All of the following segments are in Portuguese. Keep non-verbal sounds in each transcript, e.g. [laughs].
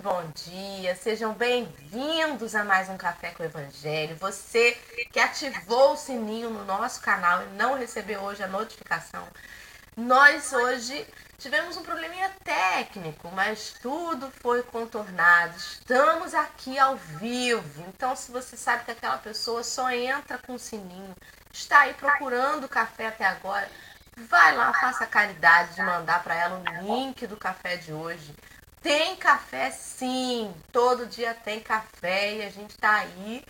muito bom dia. Sejam bem-vindos a mais um Café com o Evangelho. Você que ativou o sininho no nosso canal e não recebeu hoje a notificação. Nós hoje tivemos um probleminha técnico, mas tudo foi contornado. Estamos aqui ao vivo. Então, se você sabe que aquela pessoa só entra com o sininho, está aí procurando café até agora, Vai lá, faça a caridade de mandar para ela o link do café de hoje. Tem café sim, todo dia tem café e a gente tá aí.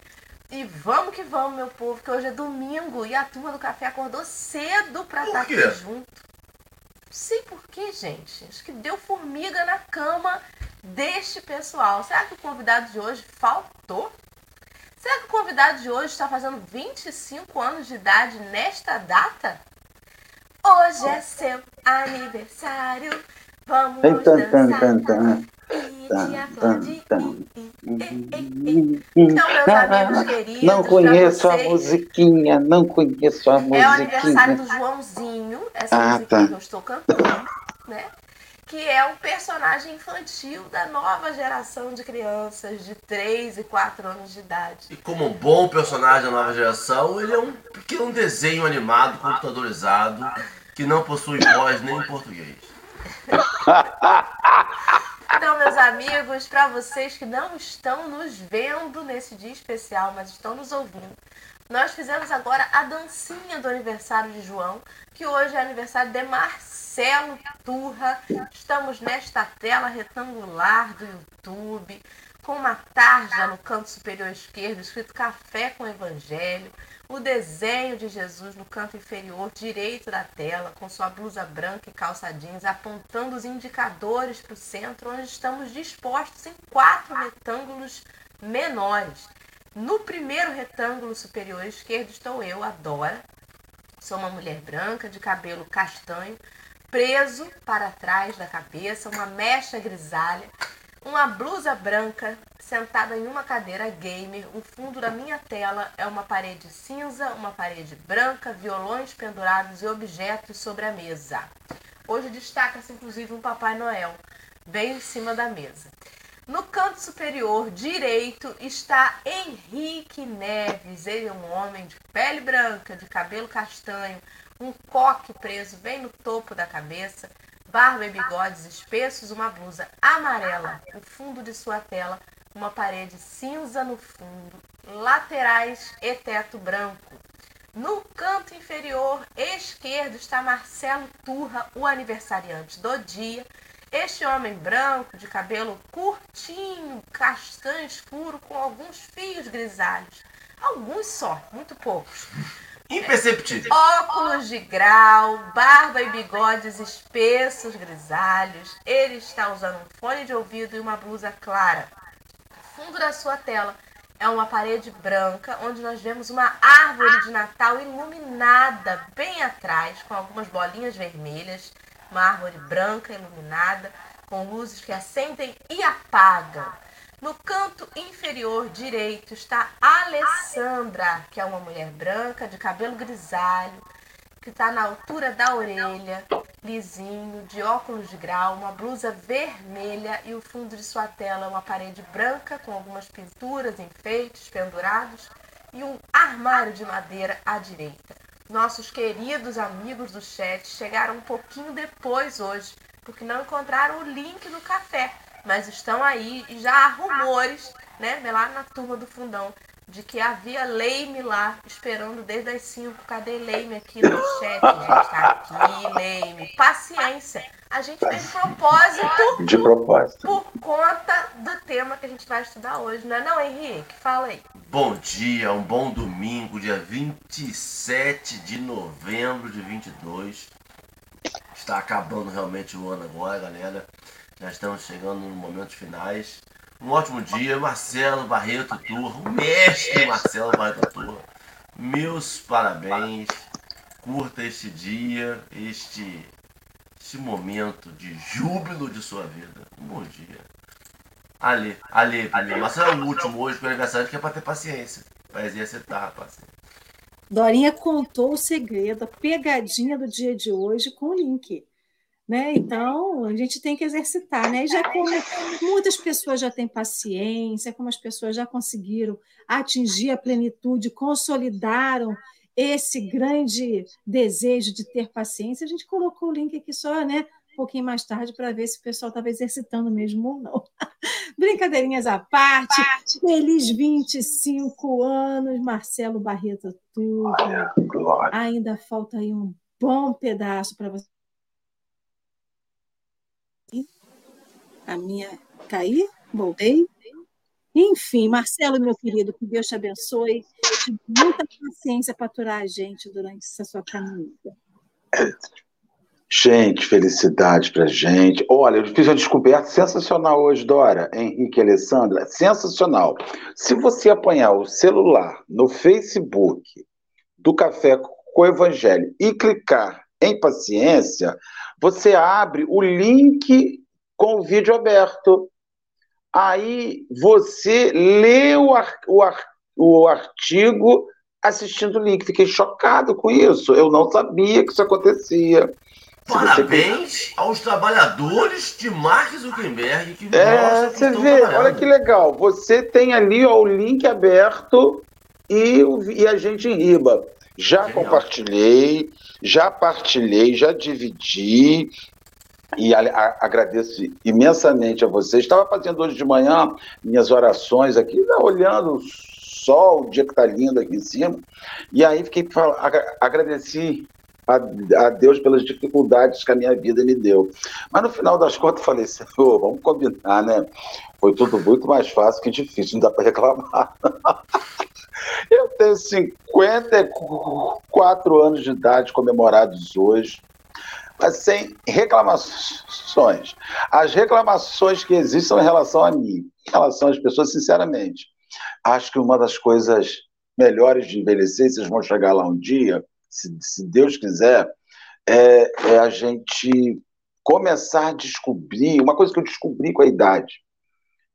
E vamos que vamos, meu povo, que hoje é domingo e a turma do café acordou cedo para estar tá aqui junto. Sei por quê, gente. Acho que deu formiga na cama deste pessoal. Será que o convidado de hoje faltou? Será que o convidado de hoje está fazendo 25 anos de idade nesta data? Hoje é seu aniversário. Vamos dançar. Então, meus amigos queridos. Não conheço a musiquinha, não conheço a musiquinha. É o aniversário do Joãozinho, essa ah, musiquinha tá. que eu estou cantando, né? que é um personagem infantil da nova geração de crianças de 3 e 4 anos de idade. E como um bom personagem da nova geração, ele é um pequeno desenho animado, computadorizado, que não possui voz nem em português. Então, meus amigos, para vocês que não estão nos vendo nesse dia especial, mas estão nos ouvindo, nós fizemos agora a dancinha do aniversário de João, que hoje é aniversário de Marcelo. Turra. Estamos nesta tela retangular do YouTube, com uma tarja no canto superior esquerdo, escrito Café com Evangelho. O desenho de Jesus no canto inferior direito da tela, com sua blusa branca e calça jeans, apontando os indicadores para o centro, onde estamos dispostos em quatro retângulos menores. No primeiro retângulo superior esquerdo estou eu, a Dora. Sou uma mulher branca, de cabelo castanho, preso para trás da cabeça, uma mecha grisalha, uma blusa branca, sentada em uma cadeira gamer. O fundo da minha tela é uma parede cinza, uma parede branca, violões pendurados e objetos sobre a mesa. Hoje destaca-se inclusive um Papai Noel bem em cima da mesa. No canto superior direito está Henrique Neves. Ele é um homem de pele branca, de cabelo castanho, um coque preso bem no topo da cabeça, barba e bigodes espessos, uma blusa amarela, o fundo de sua tela, uma parede cinza no fundo, laterais e teto branco. No canto inferior esquerdo está Marcelo Turra, o aniversariante do dia. Este homem branco, de cabelo curtinho, castanho escuro, com alguns fios grisalhos. Alguns só, muito poucos. Imperceptível. Óculos de grau, barba e bigodes espessos, grisalhos. Ele está usando um fone de ouvido e uma blusa clara. Fundo da sua tela é uma parede branca, onde nós vemos uma árvore de Natal iluminada bem atrás, com algumas bolinhas vermelhas. Uma árvore branca iluminada, com luzes que acendem e apagam. No canto inferior direito está Alessandra, que é uma mulher branca de cabelo grisalho, que está na altura da orelha, lisinho, de óculos de grau, uma blusa vermelha e o fundo de sua tela uma parede branca com algumas pinturas, enfeites pendurados e um armário de madeira à direita. Nossos queridos amigos do chat chegaram um pouquinho depois hoje, porque não encontraram o link no café mas estão aí e já há rumores, né, lá na turma do fundão, de que havia Leime lá esperando desde as 5. Cadê Leime aqui no chat? Gente, tá aqui, Leime. Paciência. A gente fez propósito. De propósito. Por conta do tema que a gente vai estudar hoje, não é não, Henrique? Fala aí. Bom dia, um bom domingo, dia 27 de novembro de 22. Está acabando realmente o ano agora, galera. Já estamos chegando nos momentos finais. Um ótimo dia, Marcelo Barreto Turra, o mestre Marcelo Barreto Turra. Meus parabéns. Curta este dia, este, este momento de júbilo de sua vida. Um bom dia. Ali, ali, ali. Marcelo é o último hoje com aniversário que é para ter paciência. Para exercitar paciência. Dorinha contou o segredo, a pegadinha do dia de hoje com o link. Né? Então, a gente tem que exercitar. Né? E já como muitas pessoas já têm paciência, como as pessoas já conseguiram atingir a plenitude, consolidaram esse grande desejo de ter paciência, a gente colocou o link aqui só, né? Um pouquinho mais tarde para ver se o pessoal estava exercitando mesmo ou não. [laughs] Brincadeirinhas à parte. parte. Feliz 25 anos, Marcelo Barreto Turco. Ainda falta aí um bom pedaço para você. A minha cair? Voltei? Enfim, Marcelo, meu querido, que Deus te abençoe. Muita paciência para aturar a gente durante essa sua caminhada. Gente, felicidade pra gente. Olha, eu fiz uma descoberta sensacional hoje, Dora, Henrique e Alessandra. Sensacional. Se você apanhar o celular no Facebook do Café com o Evangelho e clicar em paciência, você abre o link com o vídeo aberto. Aí você lê o, ar, o, ar, o artigo assistindo o link. Fiquei chocado com isso. Eu não sabia que isso acontecia. Parabéns aos trabalhadores de Mark Zuckerberg que é, você vê, olha que legal. Você tem ali ó, o link aberto e, e a gente em riba. Já Genial. compartilhei, já partilhei, já dividi. E a, a, agradeço imensamente a vocês. Estava fazendo hoje de manhã minhas orações aqui, olhando o sol, o dia que está lindo aqui em cima. E aí fiquei agradeci a, a, Deus pelas dificuldades que a minha vida me deu. Mas no final das contas, eu falei, Senhor, vamos combinar, né? Foi tudo muito mais fácil que difícil, não dá para reclamar. [laughs] eu tenho 54 anos de idade comemorados hoje, mas sem reclamações. As reclamações que existem em relação a mim, em relação às pessoas, sinceramente, acho que uma das coisas melhores de envelhecer, vocês vão chegar lá um dia, se, se Deus quiser, é, é a gente começar a descobrir, uma coisa que eu descobri com a idade,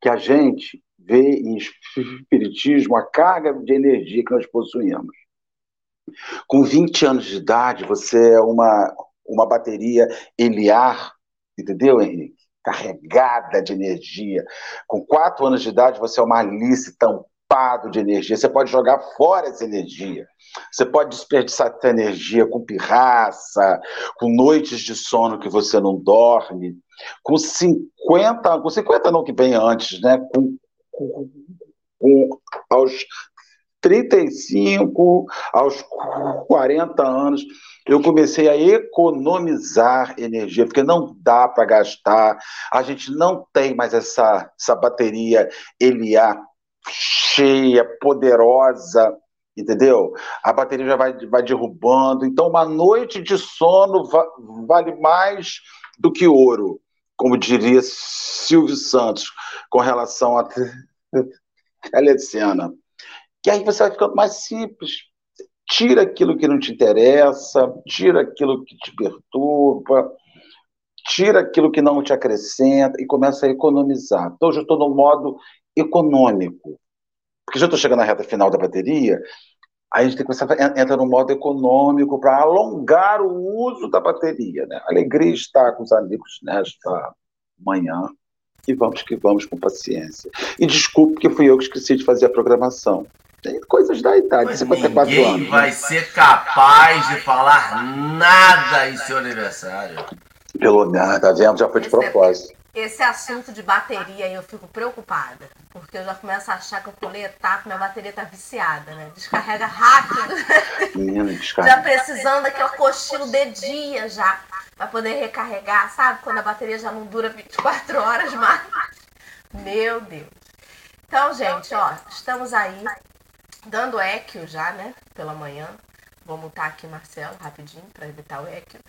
que a gente vê em espiritismo a carga de energia que nós possuímos. Com 20 anos de idade, você é uma, uma bateria Eliar, entendeu, Henrique? Carregada de energia. Com 4 anos de idade, você é uma Alice tampado de energia. Você pode jogar fora essa energia. Você pode desperdiçar essa energia com pirraça, com noites de sono que você não dorme, com 50, com 50 não que vem antes, né? Com, com, com aos 35, aos 40 anos, eu comecei a economizar energia, porque não dá para gastar, a gente não tem mais essa, essa bateria Eliá cheia, poderosa, entendeu? A bateria já vai, vai derrubando. Então, uma noite de sono va vale mais do que ouro, como diria Silvio Santos, com relação a [laughs] telecena. E aí você vai ficando mais simples. Tira aquilo que não te interessa, tira aquilo que te perturba, tira aquilo que não te acrescenta e começa a economizar. Então, eu estou no modo econômico porque já estou chegando na reta final da bateria, aí a gente tem que começar a entrar no modo econômico para alongar o uso da bateria. Né? Alegria estar com os amigos nesta manhã e vamos que vamos com paciência. E desculpe que fui eu que esqueci de fazer a programação. Tem coisas da idade, Mas 54 ninguém anos. vai ser capaz de falar nada em seu aniversário. Pelo tá vendo? Já foi de propósito. Esse assunto de bateria eu fico preocupada, porque eu já começo a achar que eu pulei etapa, minha bateria tá viciada, né? Descarrega rápido. Menina, [laughs] descarrega. Já precisando aqui, eu cochilo de dia já, para poder recarregar, sabe? Quando a bateria já não dura 24 horas mais. Meu Deus. Então, gente, ó, estamos aí dando equio já, né? Pela manhã. Vou mutar aqui Marcelo rapidinho para evitar o equio.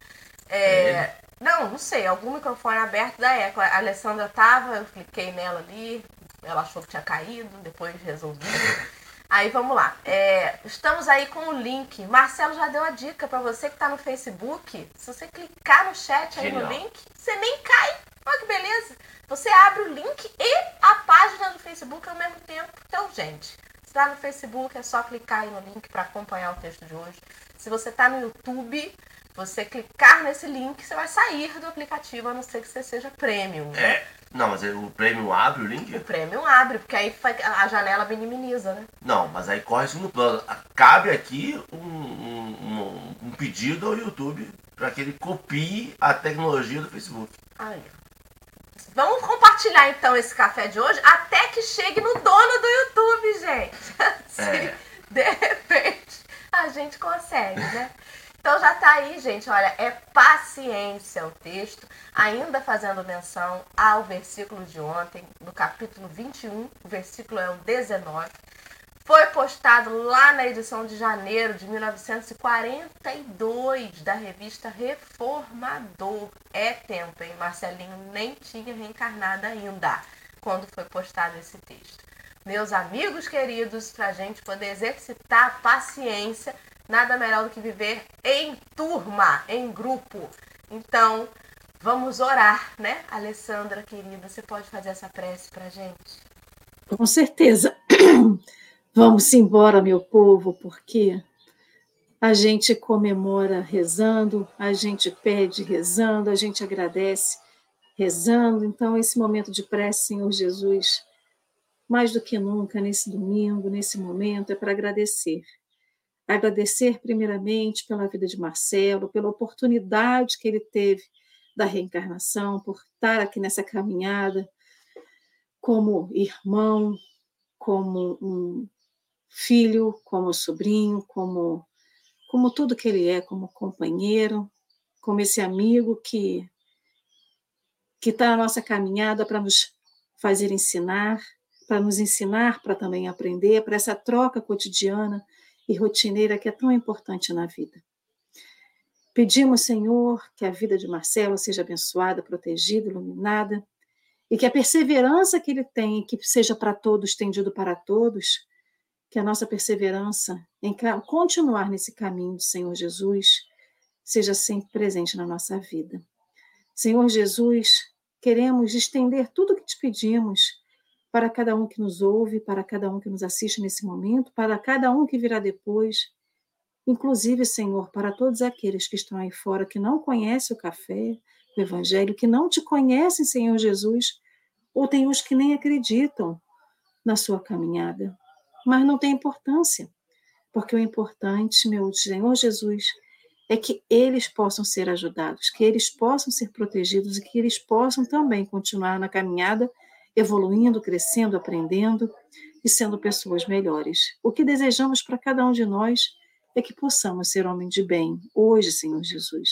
É, não, não sei, algum microfone aberto da Eco. A Alessandra tava, eu cliquei nela ali, ela achou que tinha caído, depois resolvi. [laughs] Aí vamos lá. É, estamos aí com o link. Marcelo já deu a dica para você que está no Facebook. Se você clicar no chat aí Genial. no link, você nem cai. Olha que beleza. Você abre o link e a página do Facebook ao mesmo tempo. Então, gente, está no Facebook, é só clicar aí no link para acompanhar o texto de hoje. Se você está no YouTube, você clicar nesse link, você vai sair do aplicativo, a não ser que você seja premium. Né? É. Não, mas o premium abre o link? O premium abre, porque aí a janela minimiza, né? Não, mas aí corre segundo plano. Cabe aqui um, um, um pedido ao YouTube para que ele copie a tecnologia do Facebook. Aí. Vamos compartilhar então esse café de hoje até que chegue no dono do YouTube, gente. Se [laughs] é. de repente a gente consegue, né? Então já tá aí, gente. Olha, é paciência o texto, ainda fazendo menção ao versículo de ontem, no capítulo 21, o versículo é o 19. Foi postado lá na edição de janeiro de 1942 da revista Reformador. É tempo, hein? Marcelinho nem tinha reencarnado ainda quando foi postado esse texto. Meus amigos queridos, para a gente poder exercitar a paciência Nada melhor do que viver em turma, em grupo. Então, vamos orar, né? Alessandra, querida, você pode fazer essa prece para gente? Com certeza. [clears throat] Vamos embora, meu povo, porque a gente comemora rezando, a gente pede rezando, a gente agradece rezando. Então, esse momento de prece, Senhor Jesus, mais do que nunca, nesse domingo, nesse momento, é para agradecer agradecer primeiramente pela vida de Marcelo, pela oportunidade que ele teve da reencarnação, por estar aqui nessa caminhada como irmão, como um filho, como sobrinho, como como tudo que ele é, como companheiro, como esse amigo que que está na nossa caminhada para nos fazer ensinar, para nos ensinar, para também aprender, para essa troca cotidiana e rotineira que é tão importante na vida. Pedimos, Senhor, que a vida de Marcelo seja abençoada, protegida, iluminada, e que a perseverança que ele tem, que seja para todos, estendido para todos, que a nossa perseverança em continuar nesse caminho do Senhor Jesus seja sempre presente na nossa vida. Senhor Jesus, queremos estender tudo o que te pedimos para cada um que nos ouve, para cada um que nos assiste nesse momento, para cada um que virá depois. Inclusive, Senhor, para todos aqueles que estão aí fora que não conhecem o café, o Evangelho, que não te conhecem, Senhor Jesus, ou tem uns que nem acreditam na sua caminhada. Mas não tem importância, porque o importante, meu Senhor Jesus, é que eles possam ser ajudados, que eles possam ser protegidos e que eles possam também continuar na caminhada evoluindo, crescendo, aprendendo e sendo pessoas melhores. O que desejamos para cada um de nós é que possamos ser homens de bem, hoje, Senhor Jesus.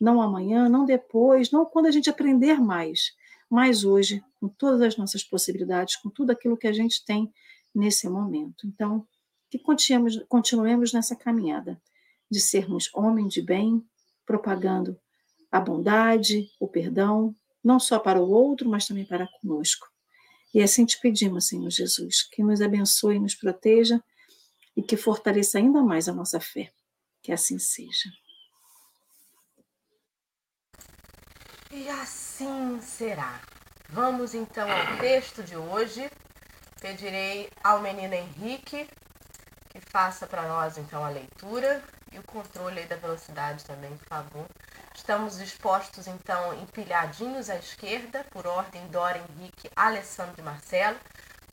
Não amanhã, não depois, não quando a gente aprender mais, mas hoje, com todas as nossas possibilidades, com tudo aquilo que a gente tem nesse momento. Então, que continuemos, continuemos nessa caminhada de sermos homens de bem, propagando a bondade, o perdão, não só para o outro, mas também para conosco. E assim te pedimos, Senhor Jesus, que nos abençoe nos proteja e que fortaleça ainda mais a nossa fé. Que assim seja. E assim será. Vamos então ao texto de hoje. Pedirei ao menino Henrique que faça para nós então a leitura e o controle da velocidade também, por favor. Estamos dispostos, então, empilhadinhos à esquerda, por ordem Dora, Henrique, Alessandro e Marcelo.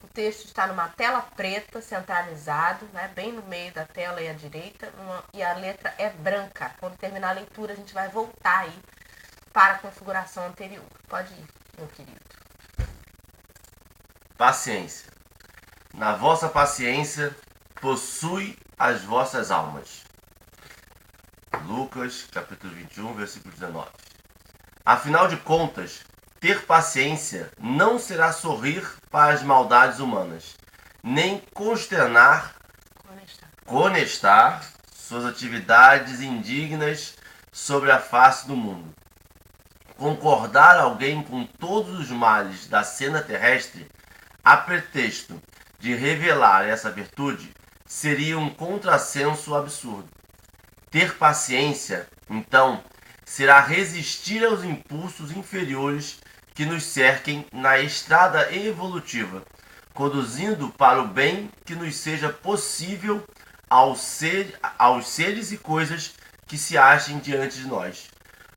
O texto está numa tela preta, centralizado, né, bem no meio da tela e à direita, uma, e a letra é branca. Quando terminar a leitura, a gente vai voltar aí para a configuração anterior. Pode ir, meu querido. Paciência. Na vossa paciência possui as vossas almas. Lucas, capítulo 21, versículo 19. Afinal de contas, ter paciência não será sorrir para as maldades humanas, nem consternar, conestar suas atividades indignas sobre a face do mundo. Concordar alguém com todos os males da cena terrestre a pretexto de revelar essa virtude seria um contrassenso absurdo. Ter paciência, então, será resistir aos impulsos inferiores que nos cerquem na estrada evolutiva, conduzindo para o bem que nos seja possível aos, ser, aos seres e coisas que se achem diante de nós,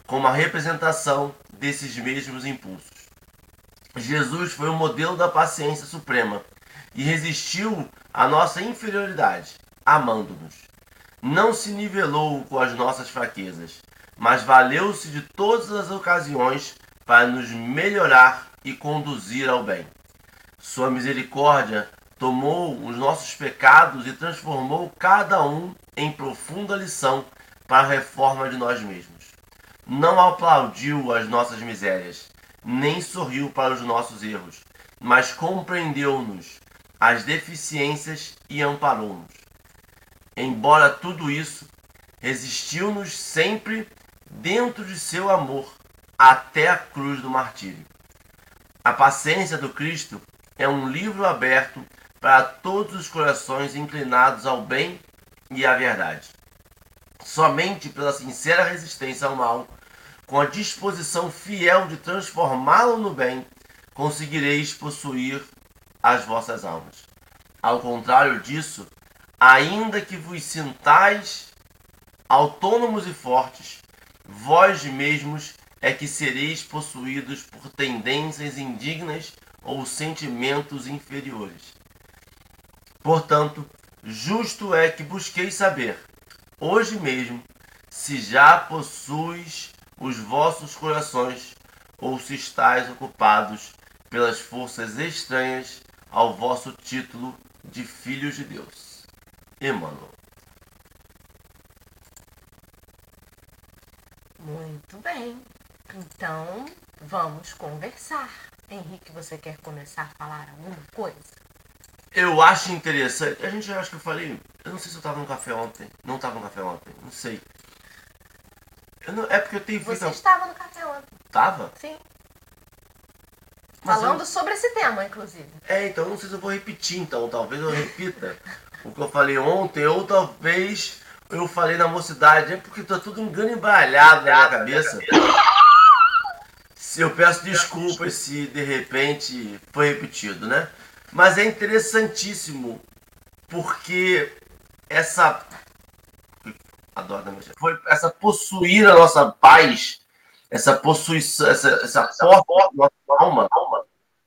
como a representação desses mesmos impulsos. Jesus foi o modelo da paciência suprema e resistiu à nossa inferioridade, amando-nos. Não se nivelou com as nossas fraquezas, mas valeu-se de todas as ocasiões para nos melhorar e conduzir ao bem. Sua misericórdia tomou os nossos pecados e transformou cada um em profunda lição para a reforma de nós mesmos. Não aplaudiu as nossas misérias, nem sorriu para os nossos erros, mas compreendeu-nos, as deficiências e amparou-nos. Embora tudo isso, resistiu-nos sempre dentro de seu amor até a cruz do martírio. A paciência do Cristo é um livro aberto para todos os corações inclinados ao bem e à verdade. Somente pela sincera resistência ao mal com a disposição fiel de transformá-lo no bem, conseguireis possuir as vossas almas. Ao contrário disso, ainda que vos sintais autônomos e fortes, vós mesmos é que sereis possuídos por tendências indignas ou sentimentos inferiores. Portanto, justo é que busqueis saber, hoje mesmo, se já possuis os vossos corações, ou se estáis ocupados pelas forças estranhas ao vosso título de filhos de Deus. Emmanuel. Muito bem. Então, vamos conversar. Henrique, você quer começar a falar alguma coisa? Eu acho interessante. A gente acho que eu falei. Eu não sei se eu estava no café ontem. Não estava no café ontem. Não sei. Não, é porque eu tenho Você estava no café ontem. Tava? Sim. Mas Falando eu- sobre esse tema, inclusive. É, então eu não sei se eu vou repetir, então. Talvez eu repita o que eu falei ontem, ou talvez eu falei na mocidade. É porque tá tudo engano embaralhado na minha cabeça. Se eu peço desculpas se de repente foi repetido, né? Mas é interessantíssimo porque essa adoro meu foi essa possuir a nossa paz, essa possuição, essa, essa porta da nossa alma,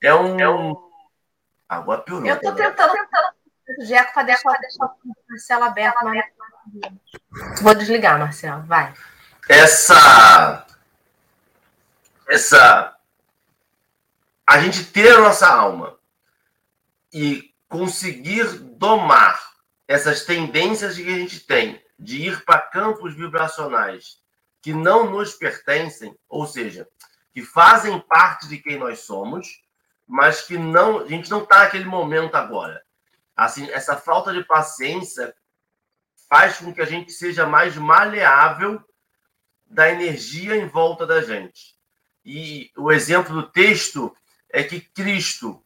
é um. Agora piorou. Eu tô tentando, tentando. Jeco vai deixar, deixar o Marcelo aberto, mas. Vou desligar, Marcelo. Vai. essa essa a gente ter a nossa alma e conseguir domar essas tendências que a gente tem de ir para campos vibracionais que não nos pertencem, ou seja, que fazem parte de quem nós somos, mas que não a gente não está naquele momento agora. Assim, essa falta de paciência faz com que a gente seja mais maleável da energia em volta da gente. E o exemplo do texto é que Cristo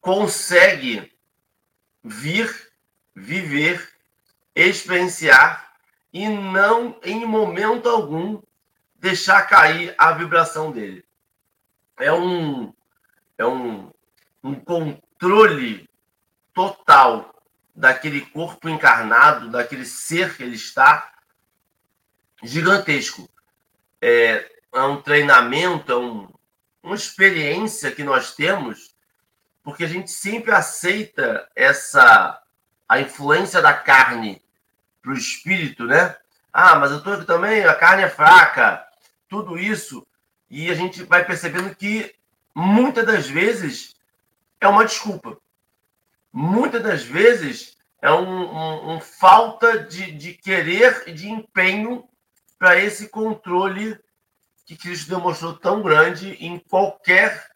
consegue vir, viver, experienciar e não, em momento algum, deixar cair a vibração dele. É um, é um, um controle total daquele corpo encarnado, daquele ser que ele está, gigantesco. É, é um treinamento, é um, uma experiência que nós temos, porque a gente sempre aceita essa a influência da carne para o espírito, né? Ah, mas eu estou aqui também, a carne é fraca, tudo isso, e a gente vai percebendo que muitas das vezes é uma desculpa. Muitas das vezes é um, um, um falta de, de querer e de empenho para esse controle que Cristo demonstrou tão grande em qualquer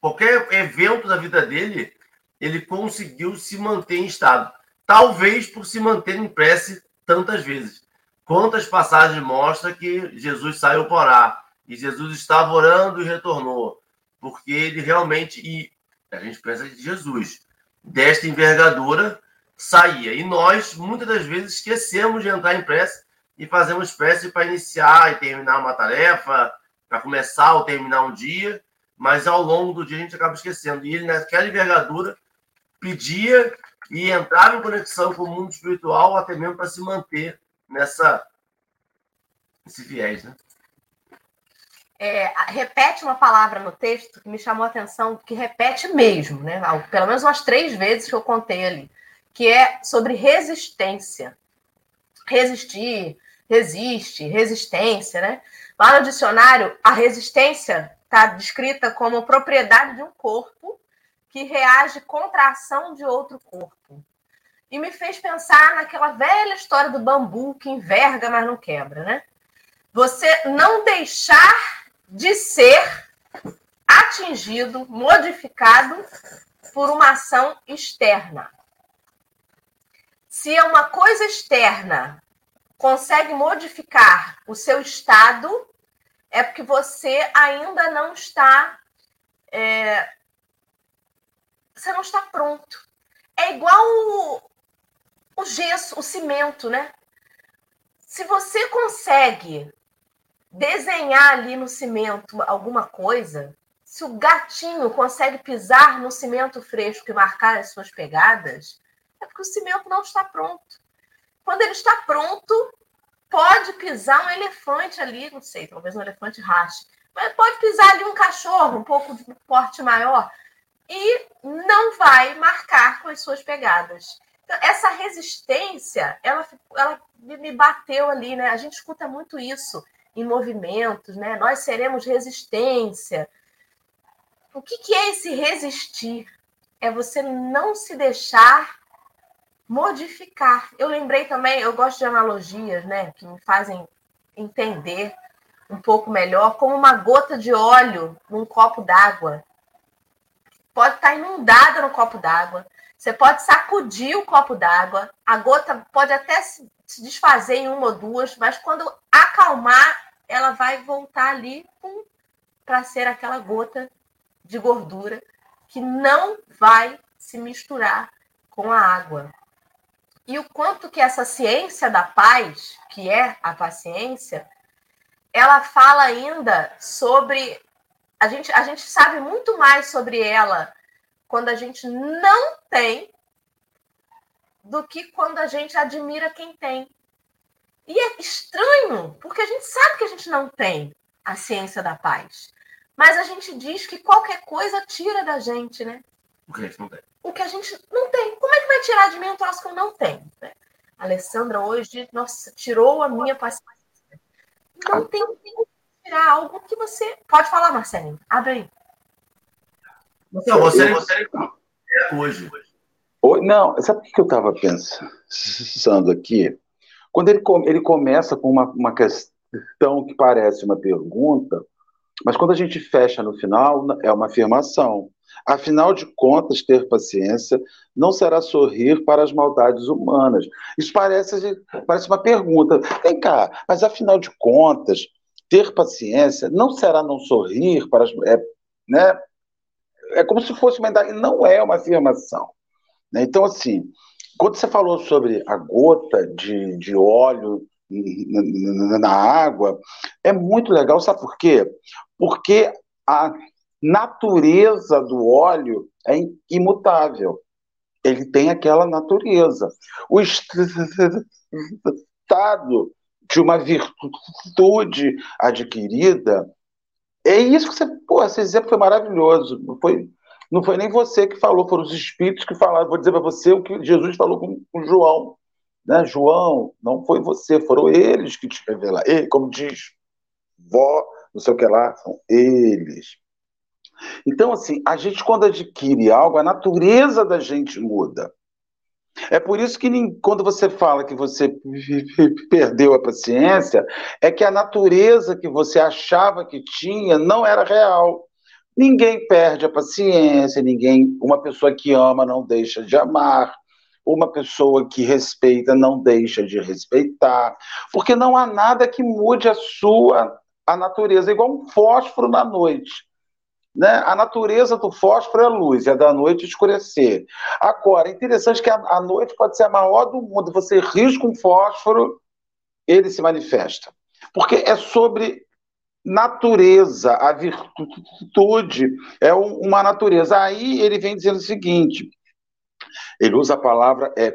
qualquer evento da vida dele, ele conseguiu se manter em estado. Talvez por se manter em prece tantas vezes. Quantas passagens mostram que Jesus saiu para orar e Jesus estava orando e retornou, porque ele realmente e a gente pensa de Jesus desta envergadura saía. E nós muitas das vezes esquecemos de entrar em prece e fazemos prece para iniciar e terminar uma tarefa, para começar ou terminar um dia, mas ao longo do dia a gente acaba esquecendo. E ele, naquela envergadura, pedia e entrava em conexão com o mundo espiritual, até mesmo para se manter nessa esse viés, né? É, repete uma palavra no texto que me chamou a atenção, que repete mesmo, né? Pelo menos umas três vezes que eu contei ali, que é sobre resistência. Resistir, resiste, resistência, né? Lá no dicionário, a resistência está descrita como propriedade de um corpo que reage contra a ação de outro corpo. E me fez pensar naquela velha história do bambu que enverga, mas não quebra, né? Você não deixar de ser atingido, modificado por uma ação externa. Se é uma coisa externa consegue modificar o seu estado, é porque você ainda não está. É, você não está pronto. É igual o, o gesso, o cimento, né? Se você consegue desenhar ali no cimento alguma coisa, se o gatinho consegue pisar no cimento fresco e marcar as suas pegadas, é porque o cimento não está pronto. Quando ele está pronto, pode pisar um elefante ali, não sei, talvez um elefante rache, mas pode pisar ali um cachorro um pouco de porte maior e não vai marcar com as suas pegadas. Então, essa resistência, ela, ela me bateu ali, né? A gente escuta muito isso em movimentos, né? Nós seremos resistência. O que, que é esse resistir? É você não se deixar modificar. Eu lembrei também, eu gosto de analogias, né? Que me fazem entender um pouco melhor, como uma gota de óleo num copo d'água. Pode estar inundada no copo d'água. Você pode sacudir o copo d'água, a gota pode até se desfazer em uma ou duas, mas quando acalmar, ela vai voltar ali para ser aquela gota de gordura que não vai se misturar com a água. E o quanto que essa ciência da paz, que é a paciência, ela fala ainda sobre a gente a gente sabe muito mais sobre ela quando a gente não tem do que quando a gente admira quem tem. E é estranho, porque a gente sabe que a gente não tem a ciência da paz. Mas a gente diz que qualquer coisa tira da gente, né? O que a gente não tem. O que a gente não tem. Como é que vai tirar de mim um troço que eu não tenho? Né? A Alessandra hoje, nossa, tirou a minha paciência. Não tem como tirar algo que você. Pode falar, Marcelinho. Abre aí. Não, você, você é hoje. Não, sabe o que eu estava pensando aqui? Quando ele, ele começa com uma, uma questão que parece uma pergunta, mas quando a gente fecha no final, é uma afirmação. Afinal de contas, ter paciência não será sorrir para as maldades humanas. Isso parece, parece uma pergunta. Vem cá, mas afinal de contas, ter paciência não será não sorrir para as. É, né? É como se fosse uma. Não é uma afirmação. Né? Então, assim, quando você falou sobre a gota de, de óleo na água, é muito legal, sabe por quê? Porque a natureza do óleo é imutável. Ele tem aquela natureza. O estado de uma virtude adquirida é isso que você. Pô, esse exemplo foi maravilhoso. Foi, não foi nem você que falou, foram os espíritos que falaram. Vou dizer para você o que Jesus falou com, com João. Né? João, não foi você, foram eles que te revelaram. Ele, como diz, vó, não sei o que lá, são eles. Então, assim, a gente, quando adquire algo, a natureza da gente muda. É por isso que quando você fala que você perdeu a paciência, é que a natureza que você achava que tinha não era real. Ninguém perde a paciência, ninguém, uma pessoa que ama não deixa de amar, uma pessoa que respeita não deixa de respeitar, porque não há nada que mude a sua a natureza, igual um fósforo na noite. Né? A natureza do fósforo é a luz, a da noite escurecer. Agora, é interessante que a, a noite pode ser a maior do mundo. Você risca um fósforo, ele se manifesta. Porque é sobre natureza, a virtude é uma natureza. Aí ele vem dizendo o seguinte: ele usa a palavra é,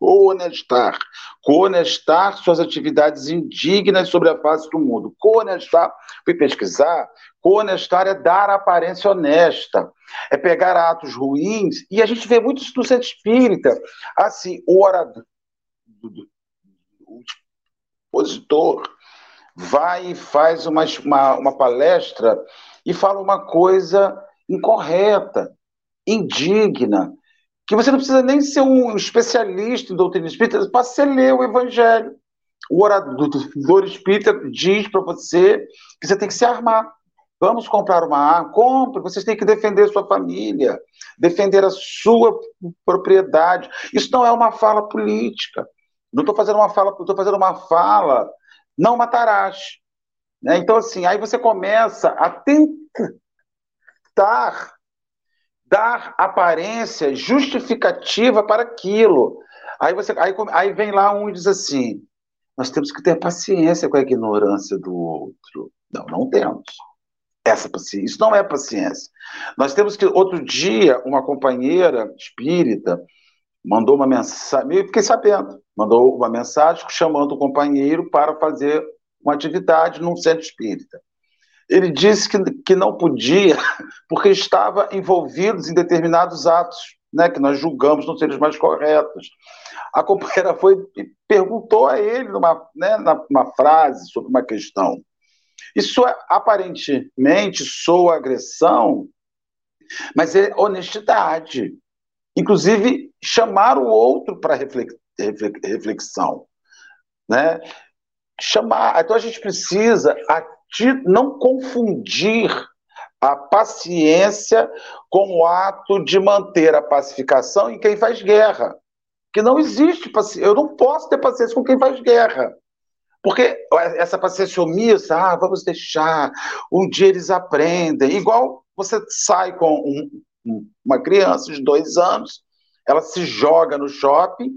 Conestar. Conestar suas atividades indignas sobre a face do mundo. Conestar, fui pesquisar, conestar é dar aparência honesta, é pegar atos ruins, e a gente vê muito isso no centro espírita. Assim, o orador, o expositor, vai e faz uma, uma, uma palestra e fala uma coisa incorreta, indigna, que você não precisa nem ser um especialista em doutrina espírita para você ler o Evangelho. O orador espírita diz para você que você tem que se armar. Vamos comprar uma arma? Compre, vocês têm que defender sua família, defender a sua propriedade. Isso não é uma fala política. Não estou fazendo uma fala, estou fazendo uma fala, não matarás. Né? Então, assim, aí você começa a tentar dar aparência justificativa para aquilo. Aí, você, aí, aí vem lá um e diz assim: nós temos que ter paciência com a ignorância do outro. Não, não temos. Essa paciência. Isso não é paciência. Nós temos que. Outro dia, uma companheira espírita mandou uma mensagem, eu fiquei sabendo, mandou uma mensagem chamando o companheiro para fazer uma atividade num centro espírita ele disse que, que não podia, [laughs] porque estava envolvido em determinados atos, né, que nós julgamos não serem os mais corretos. A companheira foi e perguntou a ele, numa, né, numa frase, sobre uma questão. Isso aparentemente soa agressão, mas é honestidade. Inclusive, chamar o outro para reflexão. Né? Chamar. Então, a gente precisa não confundir a paciência com o ato de manter a pacificação em quem faz guerra. Que não existe paciência. Eu não posso ter paciência com quem faz guerra. Porque essa paciência omissa, ah, vamos deixar, um dia eles aprendem. Igual você sai com um, uma criança de dois anos, ela se joga no shopping,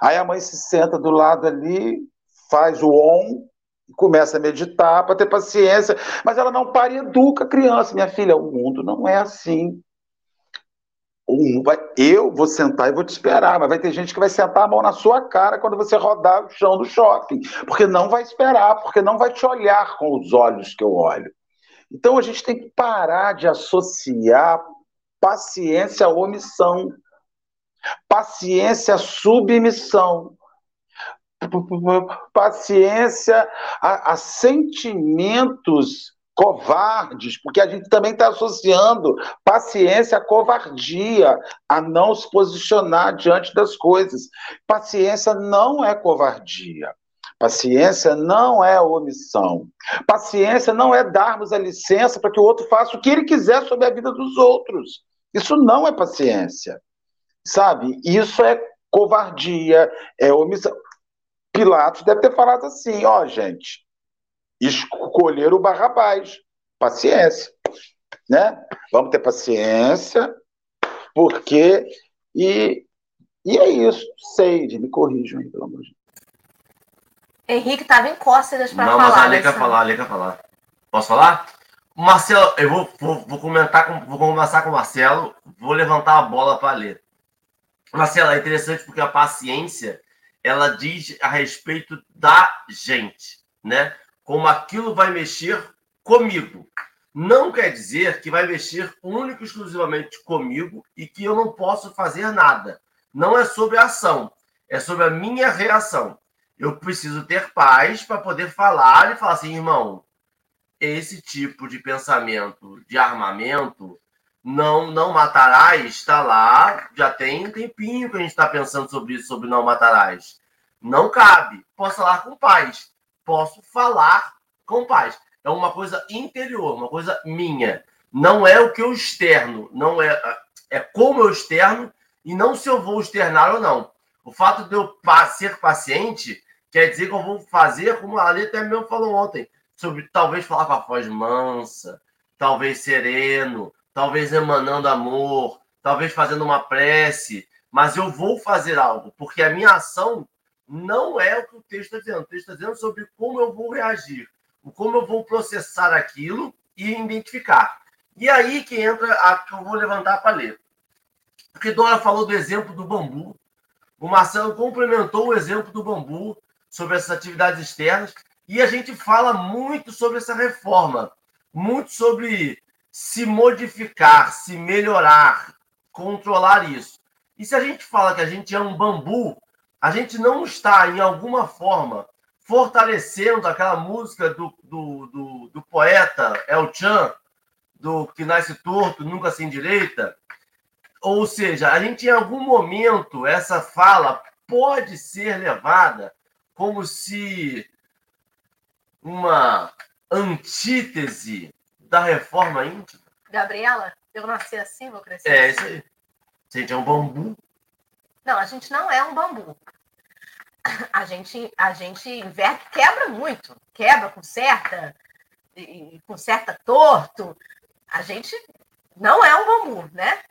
aí a mãe se senta do lado ali, faz o on, começa a meditar para ter paciência, mas ela não para e educa a criança. Minha filha, o mundo não é assim. Eu vou sentar e vou te esperar, mas vai ter gente que vai sentar a mão na sua cara quando você rodar o chão do shopping, porque não vai esperar, porque não vai te olhar com os olhos que eu olho. Então a gente tem que parar de associar paciência à omissão, paciência à submissão paciência a, a sentimentos covardes, porque a gente também está associando paciência à covardia, a não se posicionar diante das coisas. Paciência não é covardia. Paciência não é omissão. Paciência não é darmos a licença para que o outro faça o que ele quiser sobre a vida dos outros. Isso não é paciência. Sabe? Isso é covardia, é omissão. Pilatos deve ter falado assim: ó, gente, escolher o Barrabás. Paciência. Né? Vamos ter paciência, porque. E, e é isso. Seide, me corrijam aí, pelo amor de Deus. Henrique estava em cócegas para falar. Não, mas a Lê quer falar, a Lê quer falar. Posso falar? Marcelo, eu vou, vou, vou, comentar com, vou conversar com o Marcelo, vou levantar a bola para ler. Marcelo, é interessante porque a paciência ela diz a respeito da gente, né? Como aquilo vai mexer comigo. Não quer dizer que vai mexer único e exclusivamente comigo e que eu não posso fazer nada. Não é sobre a ação, é sobre a minha reação. Eu preciso ter paz para poder falar e falar assim, irmão, esse tipo de pensamento de armamento não não matarás está lá, já tem um tempinho que a gente está pensando sobre isso, sobre não matarás. Não cabe. Posso falar com paz. Posso falar com paz. É uma coisa interior, uma coisa minha. Não é o que eu externo, não é é como eu externo e não se eu vou externar ou não. O fato de eu ser paciente quer dizer que eu vou fazer, como a Ali até mesmo falou ontem, sobre talvez falar com a voz mansa, talvez sereno, talvez emanando amor, talvez fazendo uma prece, mas eu vou fazer algo, porque a minha ação não é o que o texto está dizendo. O texto está dizendo sobre como eu vou reagir, como eu vou processar aquilo e identificar. E aí que entra a que eu vou levantar para ler. Porque Dora falou do exemplo do bambu. O Marcelo complementou o exemplo do bambu sobre essas atividades externas e a gente fala muito sobre essa reforma, muito sobre se modificar, se melhorar, controlar isso. E se a gente fala que a gente é um bambu, a gente não está, em alguma forma, fortalecendo aquela música do, do, do, do poeta El Chan, do que nasce torto, nunca se endireita. Ou seja, a gente, em algum momento, essa fala pode ser levada como se uma antítese da reforma íntima. Gabriela, eu nasci assim, vou crescer É, assim. isso aí. Gente é um bambu, Não, a gente não é um bambu. A gente, a gente quebra muito, quebra, conserta, e, conserta torto. A gente não é um bambu, né?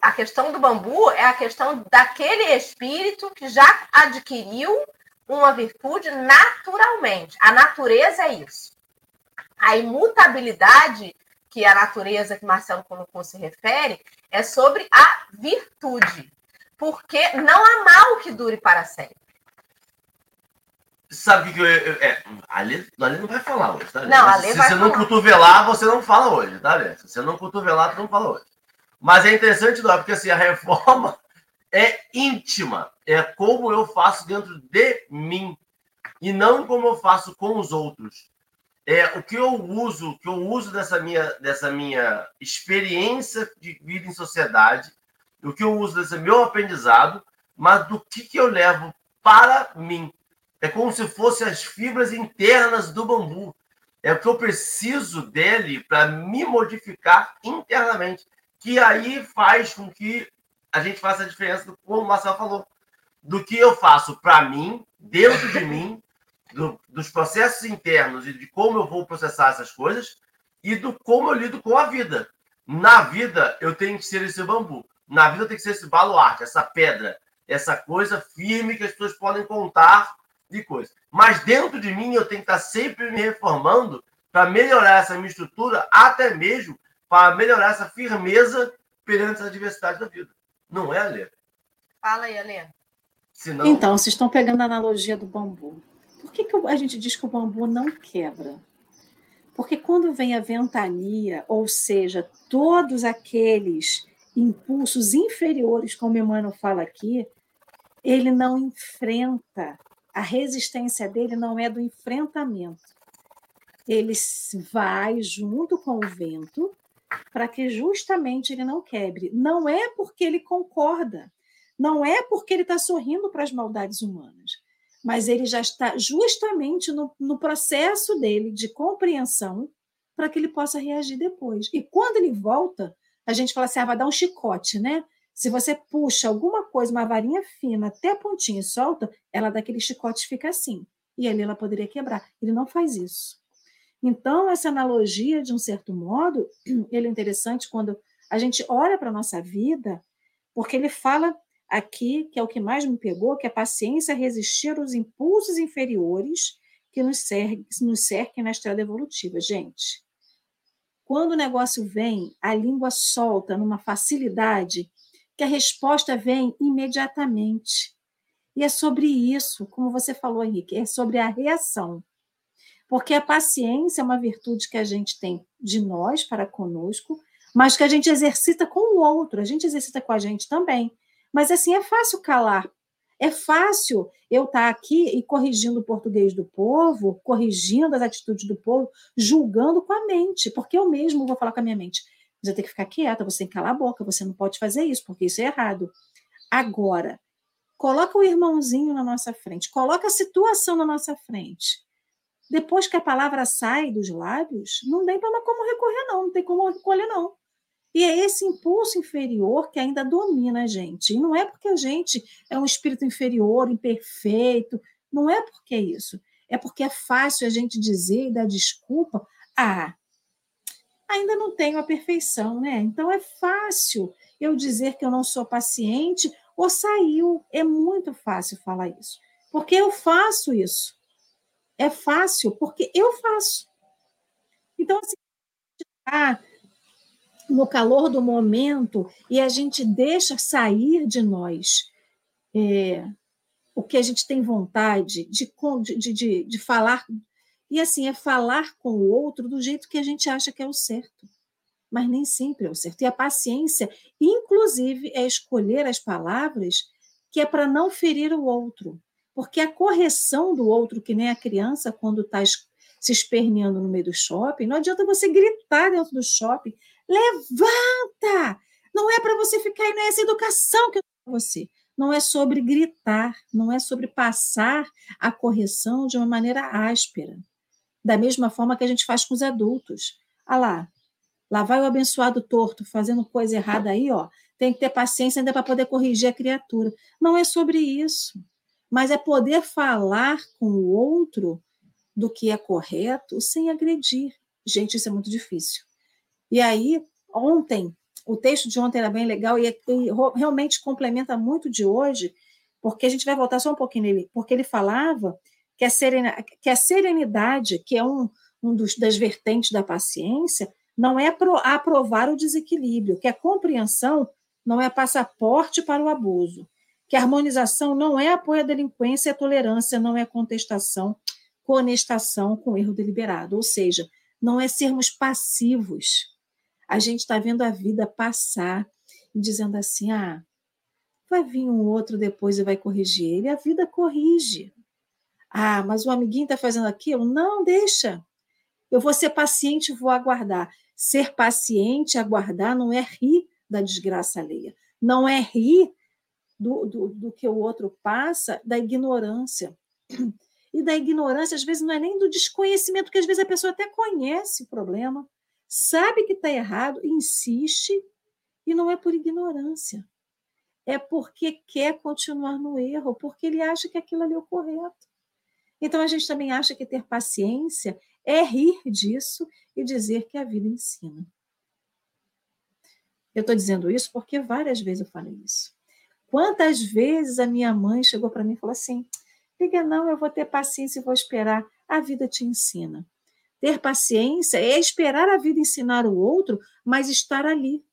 A questão do bambu é a questão daquele espírito que já adquiriu uma virtude naturalmente. A natureza é isso. A imutabilidade que a natureza que Marcelo colocou se refere é sobre a virtude. Porque não há mal que dure para sempre. sabe o que eu. eu é, a Lê, a Lê não vai falar hoje, tá? Lê? Não, a Lê Se vai você não falar. cotovelar, você não fala hoje, tá, Lê? Se você não cotovelar, tu não fala hoje. Mas é interessante, não, porque assim, a reforma [laughs] é íntima. É como eu faço dentro de mim. E não como eu faço com os outros. É o que eu uso, o que eu uso dessa minha, dessa minha experiência de vida em sociedade, o que eu uso desse meu aprendizado, mas do que, que eu levo para mim. É como se fossem as fibras internas do bambu. É o que eu preciso dele para me modificar internamente. Que aí faz com que a gente faça a diferença, do, como o Marcelo falou, do que eu faço para mim, dentro de mim, do- dos processos internos e de como eu vou processar essas coisas e do como eu lido com a vida. Na vida, eu tenho que ser esse bambu. Na vida, tenho que ser esse baluarte, essa pedra, essa coisa firme que as pessoas podem contar de coisa. Mas dentro de mim, eu tenho que estar sempre me reformando para melhorar essa minha estrutura, até mesmo para melhorar essa firmeza perante a diversidade da vida. Não é, Alê? Fala aí, Alê. Senão, Então, vocês estão pegando a analogia do bambu. Por que, que a gente diz que o bambu não quebra? Porque quando vem a ventania, ou seja, todos aqueles impulsos inferiores, como Emmanuel fala aqui, ele não enfrenta. A resistência dele não é do enfrentamento. Ele vai junto com o vento para que justamente ele não quebre. Não é porque ele concorda, não é porque ele está sorrindo para as maldades humanas, mas ele já está justamente no, no processo dele de compreensão para que ele possa reagir depois. E quando ele volta, a gente fala assim: ah, vai dar um chicote, né? Se você puxa alguma coisa, uma varinha fina até a pontinha e solta, ela daquele chicote fica assim. E ali ela poderia quebrar. Ele não faz isso. Então, essa analogia, de um certo modo, [clears throat] ele é interessante quando a gente olha para a nossa vida, porque ele fala aqui, que é o que mais me pegou, que a paciência é resistir aos impulsos inferiores que nos, cer nos cerquem na estrada evolutiva. Gente, quando o negócio vem, a língua solta numa facilidade que a resposta vem imediatamente. E é sobre isso, como você falou, Henrique, é sobre a reação. Porque a paciência é uma virtude que a gente tem de nós para conosco, mas que a gente exercita com o outro, a gente exercita com a gente também. Mas assim, é fácil calar. É fácil eu estar aqui e corrigindo o português do povo, corrigindo as atitudes do povo, julgando com a mente, porque eu mesmo vou falar com a minha mente. Você tem que ficar quieta, você tem que calar a boca, você não pode fazer isso, porque isso é errado. Agora, coloca o irmãozinho na nossa frente, coloca a situação na nossa frente. Depois que a palavra sai dos lábios, não tem para como recorrer, não, não tem como recolher, não. E é esse impulso inferior que ainda domina a gente. E não é porque a gente é um espírito inferior, imperfeito, não é porque é isso. É porque é fácil a gente dizer e dar desculpa. Ah, ainda não tenho a perfeição, né? Então é fácil eu dizer que eu não sou paciente ou saiu. É muito fácil falar isso. Porque eu faço isso. É fácil porque eu faço. Então, assim, ah, no calor do momento e a gente deixa sair de nós é, o que a gente tem vontade de, de, de, de falar. E assim, é falar com o outro do jeito que a gente acha que é o certo. Mas nem sempre é o certo. E a paciência, inclusive, é escolher as palavras que é para não ferir o outro. Porque a correção do outro, que nem a criança, quando está se esperneando no meio do shopping, não adianta você gritar dentro do shopping. Levanta! Não é para você ficar aí, não é educação que eu dou você não é sobre gritar, não é sobre passar a correção de uma maneira áspera. Da mesma forma que a gente faz com os adultos. Ah lá, lá vai o abençoado torto fazendo coisa errada aí, ó. Tem que ter paciência ainda para poder corrigir a criatura. Não é sobre isso, mas é poder falar com o outro do que é correto sem agredir. Gente, isso é muito difícil. E aí, ontem, o texto de ontem era bem legal e, e realmente complementa muito de hoje, porque a gente vai voltar só um pouquinho nele, porque ele falava que a, serena, que a serenidade, que é um, um dos, das vertentes da paciência, não é pro, aprovar o desequilíbrio, que a compreensão não é passaporte para o abuso, que a harmonização não é apoio à delinquência, a tolerância não é contestação, conestação com erro deliberado, ou seja, não é sermos passivos, a gente está vendo a vida passar e dizendo assim: ah, vai vir um outro depois e vai corrigir ele. A vida corrige. Ah, mas o amiguinho está fazendo aquilo? Não, deixa. Eu vou ser paciente vou aguardar. Ser paciente, aguardar, não é rir da desgraça alheia. Não é rir do, do, do que o outro passa, da ignorância. E da ignorância, às vezes, não é nem do desconhecimento, porque às vezes a pessoa até conhece o problema, sabe que está errado, insiste, e não é por ignorância. É porque quer continuar no erro, porque ele acha que aquilo ali é o correto. Então a gente também acha que ter paciência é rir disso e dizer que a vida ensina. Eu estou dizendo isso porque várias vezes eu falei isso. Quantas vezes a minha mãe chegou para mim e falou assim: liga, não, eu vou ter paciência e vou esperar, a vida te ensina. Ter paciência é esperar a vida ensinar o outro, mas estar ali.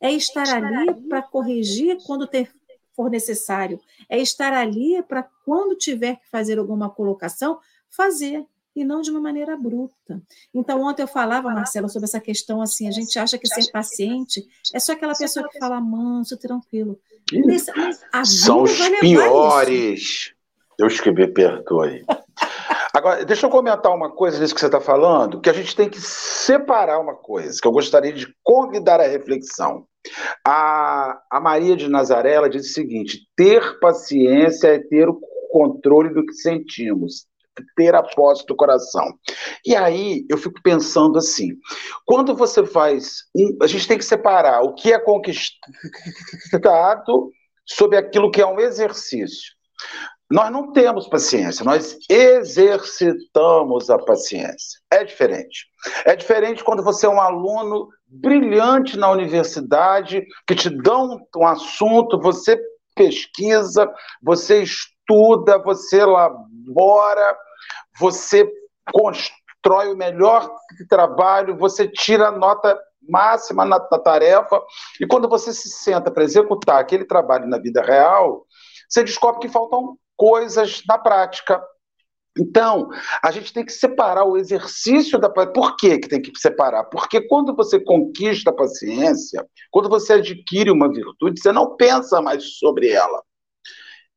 É estar, estar ali, ali para corrigir quando ter, for necessário. É estar ali para, quando tiver que fazer alguma colocação, fazer e não de uma maneira bruta. Então, ontem eu falava, Marcela, sobre essa questão assim, a gente acha que ser paciente é só aquela pessoa que fala manso, tranquilo. Nesse, São os piores. Isso. Deus que me perdoe. Agora, deixa eu comentar uma coisa disso que você está falando, que a gente tem que separar uma coisa, que eu gostaria de convidar a reflexão. A, a Maria de Nazaré ela diz o seguinte: ter paciência é ter o controle do que sentimos, ter a posse do coração. E aí eu fico pensando assim: quando você faz. Um, a gente tem que separar o que é conquistado sobre aquilo que é um exercício. Nós não temos paciência, nós exercitamos a paciência. É diferente. É diferente quando você é um aluno brilhante na universidade, que te dão um assunto, você pesquisa, você estuda, você elabora, você constrói o melhor trabalho, você tira a nota máxima na, na tarefa, e quando você se senta para executar aquele trabalho na vida real, você descobre que faltam coisas na prática. Então, a gente tem que separar o exercício da Por que, que tem que separar? Porque quando você conquista a paciência, quando você adquire uma virtude, você não pensa mais sobre ela.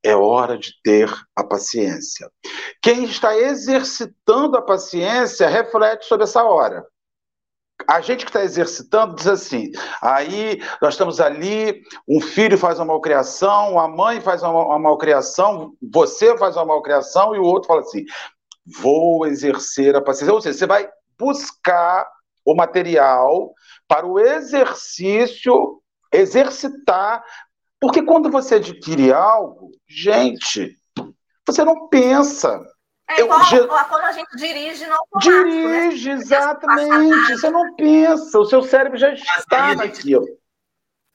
É hora de ter a paciência. Quem está exercitando a paciência reflete sobre essa hora a gente que está exercitando diz assim: aí nós estamos ali, um filho faz uma malcriação, a mãe faz uma, uma malcriação, você faz uma malcriação e o outro fala assim: vou exercer a paciência. Ou seja, você vai buscar o material para o exercício, exercitar, porque quando você adquire algo, gente, você não pensa. É igual eu, quando a gente dirige no automático, né? Dirige, né? exatamente. Você não pensa, o seu cérebro já está naquilo.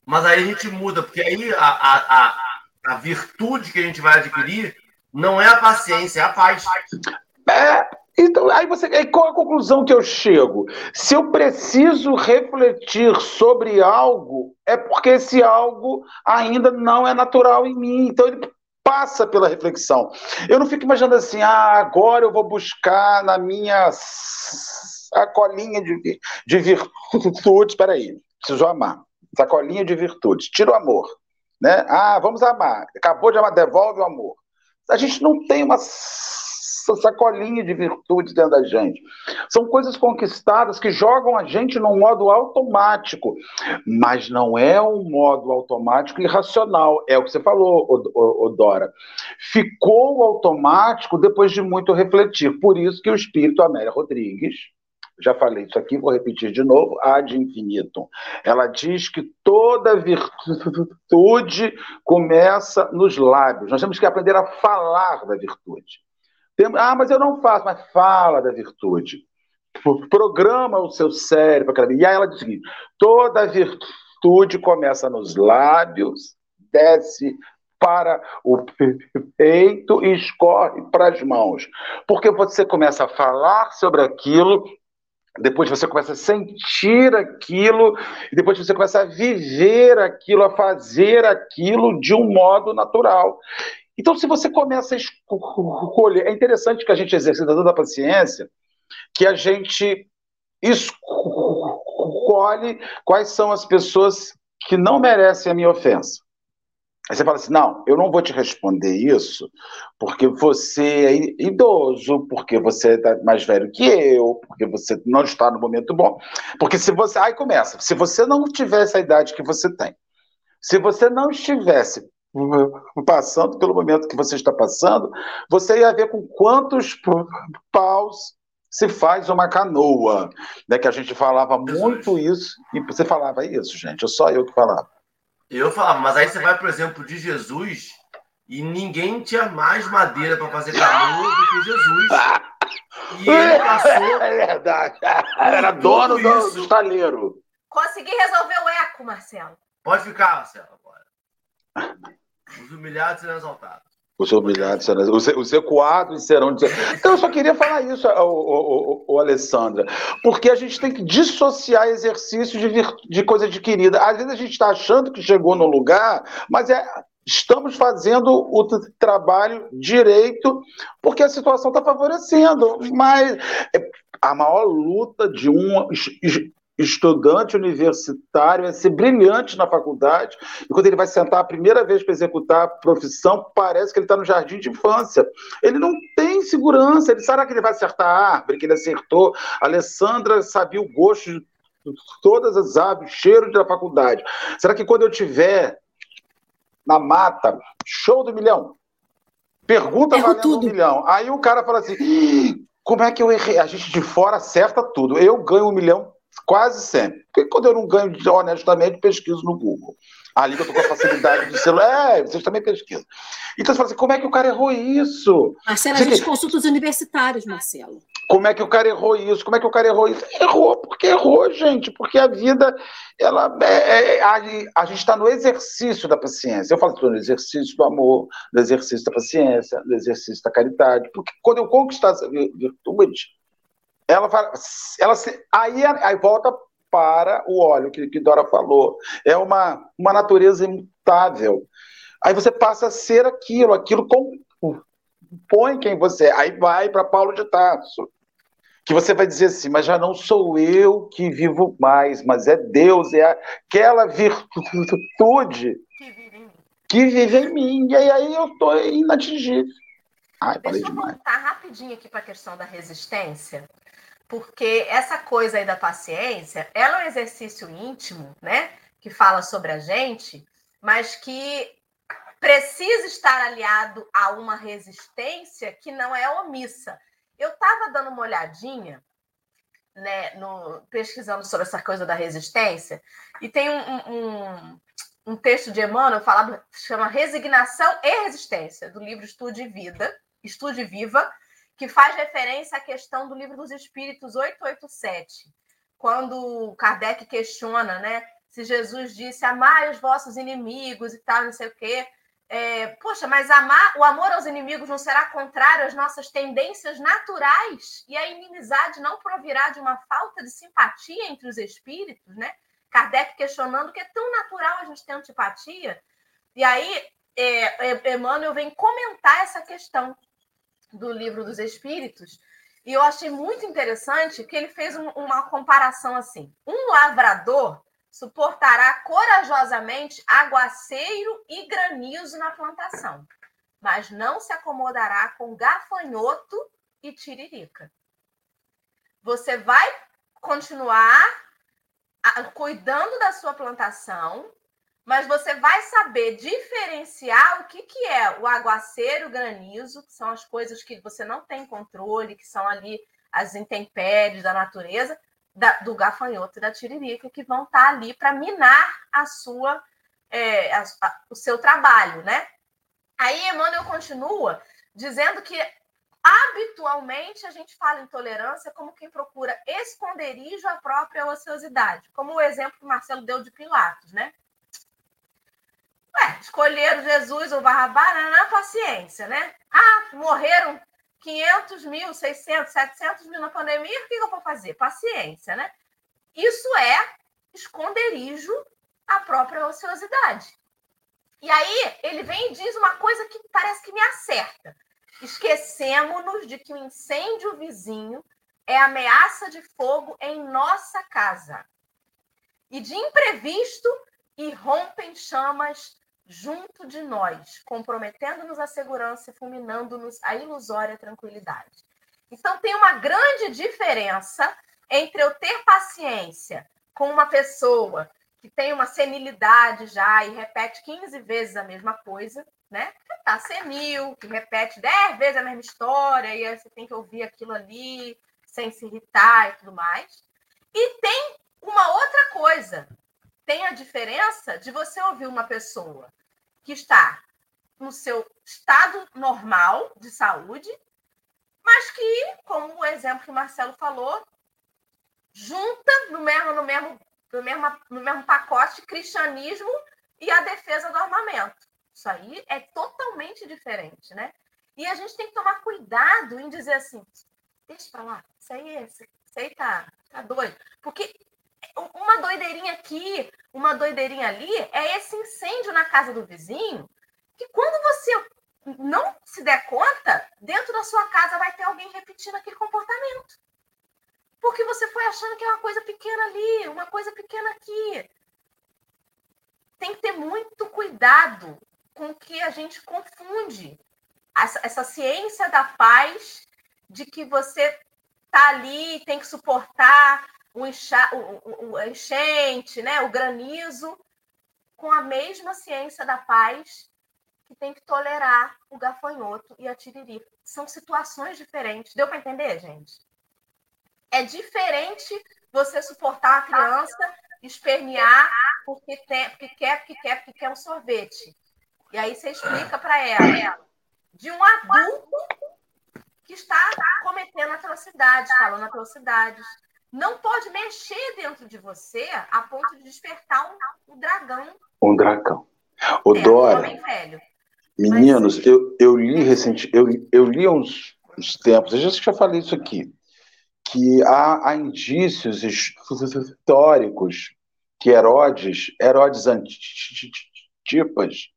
Mas aí a gente muda, porque aí a, a, a, a virtude que a gente vai adquirir não é a paciência, é a paz. É, Então, aí você, aí qual a conclusão que eu chego? Se eu preciso refletir sobre algo, é porque esse algo ainda não é natural em mim. Então ele passa pela reflexão. Eu não fico imaginando assim, ah, agora eu vou buscar na minha sacolinha de, de virtudes, espera aí, preciso amar. Sacolinha de virtudes, tira o amor. Né? Ah, vamos amar. Acabou de amar, devolve o amor. A gente não tem uma sacolinha de virtudes dentro da gente. São coisas conquistadas que jogam a gente num modo automático, mas não é um modo automático irracional. É o que você falou, o, o, Dora. Ficou automático depois de muito refletir. Por isso que o espírito Amélia Rodrigues, já falei isso aqui, vou repetir de novo, ad infinitum. Ela diz que toda virtude começa nos lábios. Nós temos que aprender a falar da virtude. Ah, mas eu não faço, mas fala da virtude. Programa o seu cérebro. E aí ela diz o seguinte: toda virtude começa nos lábios, desce para o peito e escorre para as mãos. Porque você começa a falar sobre aquilo, depois você começa a sentir aquilo, e depois você começa a viver aquilo, a fazer aquilo de um modo natural. Então, se você começa a escolher, é interessante que a gente exercita toda a paciência, que a gente escolhe quais são as pessoas que não merecem a minha ofensa. Aí você fala assim: não, eu não vou te responder isso porque você é idoso, porque você é mais velho que eu, porque você não está no momento bom. Porque se você. Aí começa: se você não tivesse a idade que você tem, se você não estivesse passando pelo momento que você está passando, você ia ver com quantos paus se faz uma canoa, né? Que a gente falava muito isso e você falava isso, gente. Só eu que falava. Eu falava, mas aí você vai, por exemplo, de Jesus e ninguém tinha mais madeira para fazer canoa do que Jesus. E [laughs] ele passou. É verdade. Era dono do, do estaleiro. Consegui resolver o eco, Marcelo. Pode ficar, Marcelo, agora. Os humilhados serão exaltados. Os humilhados serão os, os ecoados serão. Então, eu só queria falar isso, o, o, o, Alessandra, porque a gente tem que dissociar exercícios de, de coisa adquirida. Às vezes a gente está achando que chegou no lugar, mas é, estamos fazendo o trabalho direito porque a situação está favorecendo. Mas é, a maior luta de um estudante universitário, é ser brilhante na faculdade, e quando ele vai sentar a primeira vez para executar a profissão, parece que ele está no jardim de infância. Ele não tem segurança, ele será que ele vai acertar a árvore, que ele acertou? A Alessandra sabia o gosto de todas as o cheiro da faculdade. Será que quando eu tiver na mata, show do milhão? Pergunta Erro valendo tudo. um milhão. Aí o cara fala assim: como é que eu errei? A gente de fora acerta tudo. Eu ganho um milhão Quase sempre. Porque quando eu não ganho honestamente, pesquiso no Google. Ali que eu tô com a facilidade de celular. É, vocês também pesquisam. Então você fala assim, como é que o cara errou isso? Marcelo, a gente que... consulta os universitários, Marcelo. Como é que o cara errou isso? Como é que o cara errou isso? Errou porque errou, gente. Porque a vida, ela é, é, a, a, gente está no exercício da paciência. Eu falo no exercício do amor, no exercício da paciência, no exercício da caridade. Porque quando eu conquistar essa virtude, ela, ela aí, aí volta para o óleo que, que Dora falou. É uma, uma natureza imutável. Aí você passa a ser aquilo, aquilo compõe quem você é. Aí vai para Paulo de Tarso, que você vai dizer assim, mas já não sou eu que vivo mais, mas é Deus, é aquela virtude que vive em mim. E aí eu estou inatingível. Ai, Deixa eu voltar rapidinho aqui para a questão da resistência, porque essa coisa aí da paciência, ela é um exercício íntimo, né? Que fala sobre a gente, mas que precisa estar aliado a uma resistência que não é omissa. Eu estava dando uma olhadinha, né, no, pesquisando sobre essa coisa da resistência, e tem um, um, um texto de Emmanuel falado, chama Resignação e Resistência, do livro Estude Vida, Estude Viva, que faz referência à questão do Livro dos Espíritos 887, quando Kardec questiona, né, se Jesus disse amai os vossos inimigos e tal, não sei o quê, é, poxa, mas amar, o amor aos inimigos não será contrário às nossas tendências naturais e a inimizade não provirá de uma falta de simpatia entre os espíritos, né? Kardec questionando que é tão natural a gente ter antipatia. E aí, é, é, Emmanuel vem comentar essa questão do livro dos Espíritos. E eu achei muito interessante que ele fez um, uma comparação assim: um lavrador suportará corajosamente aguaceiro e granizo na plantação, mas não se acomodará com gafanhoto e tiririca. Você vai continuar cuidando da sua plantação, mas você vai saber diferenciar o que, que é o aguaceiro, o granizo, que são as coisas que você não tem controle, que são ali as intempéries da natureza, da, do gafanhoto e da tiririca que vão estar tá ali para minar a sua, é, a, a, o seu trabalho, né? Aí Emmanuel continua dizendo que habitualmente a gente fala em tolerância como quem procura esconderijo à própria ociosidade, como o exemplo que o Marcelo deu de Pilatos, né? Ué, escolheram Jesus ou Barrabás na paciência, né? Ah, morreram 500 mil, 600, 700 mil na pandemia, o que eu vou fazer? Paciência, né? Isso é esconderijo à própria ociosidade. E aí ele vem e diz uma coisa que parece que me acerta. Esquecemos-nos de que o incêndio vizinho é ameaça de fogo em nossa casa. E de imprevisto irrompem chamas junto de nós, comprometendo-nos a segurança e fulminando-nos a ilusória tranquilidade. Então, tem uma grande diferença entre eu ter paciência com uma pessoa que tem uma senilidade já e repete 15 vezes a mesma coisa, né? Que tá senil, que repete 10 vezes a mesma história, e aí você tem que ouvir aquilo ali sem se irritar e tudo mais. E tem uma outra coisa, tem a diferença de você ouvir uma pessoa que está no seu estado normal de saúde, mas que, como o exemplo que o Marcelo falou, junta no mesmo, no mesmo, no mesmo, no mesmo pacote cristianismo e a defesa do armamento. Isso aí é totalmente diferente, né? E a gente tem que tomar cuidado em dizer assim, deixa para lá, isso aí, isso aí tá, tá doido. Porque uma doideirinha aqui, uma doideirinha ali, é esse incêndio na casa do vizinho, que quando você não se der conta, dentro da sua casa vai ter alguém repetindo aquele comportamento. Porque você foi achando que é uma coisa pequena ali, uma coisa pequena aqui. Tem que ter muito cuidado com que a gente confunde essa, essa ciência da paz de que você tá ali, tem que suportar o, enxa, o, o, enchente, né, o granizo, com a mesma ciência da paz que tem que tolerar o gafanhoto e a tiririca. São situações diferentes. Deu para entender, gente? É diferente você suportar uma criança espernear porque, tem, porque quer, porque quer, porque quer um sorvete. E aí você explica para ela. De um adulto que está cometendo atrocidades, falando atrocidades, não pode mexer dentro de você a ponto de despertar um, um dragão. Um dragão. O é, Dora. Um meninos, Mas... eu, eu li recente, eu, eu li há uns, uns tempos, eu já, já falei isso aqui, que há, há indícios históricos que Herodes, Herodes Antipas,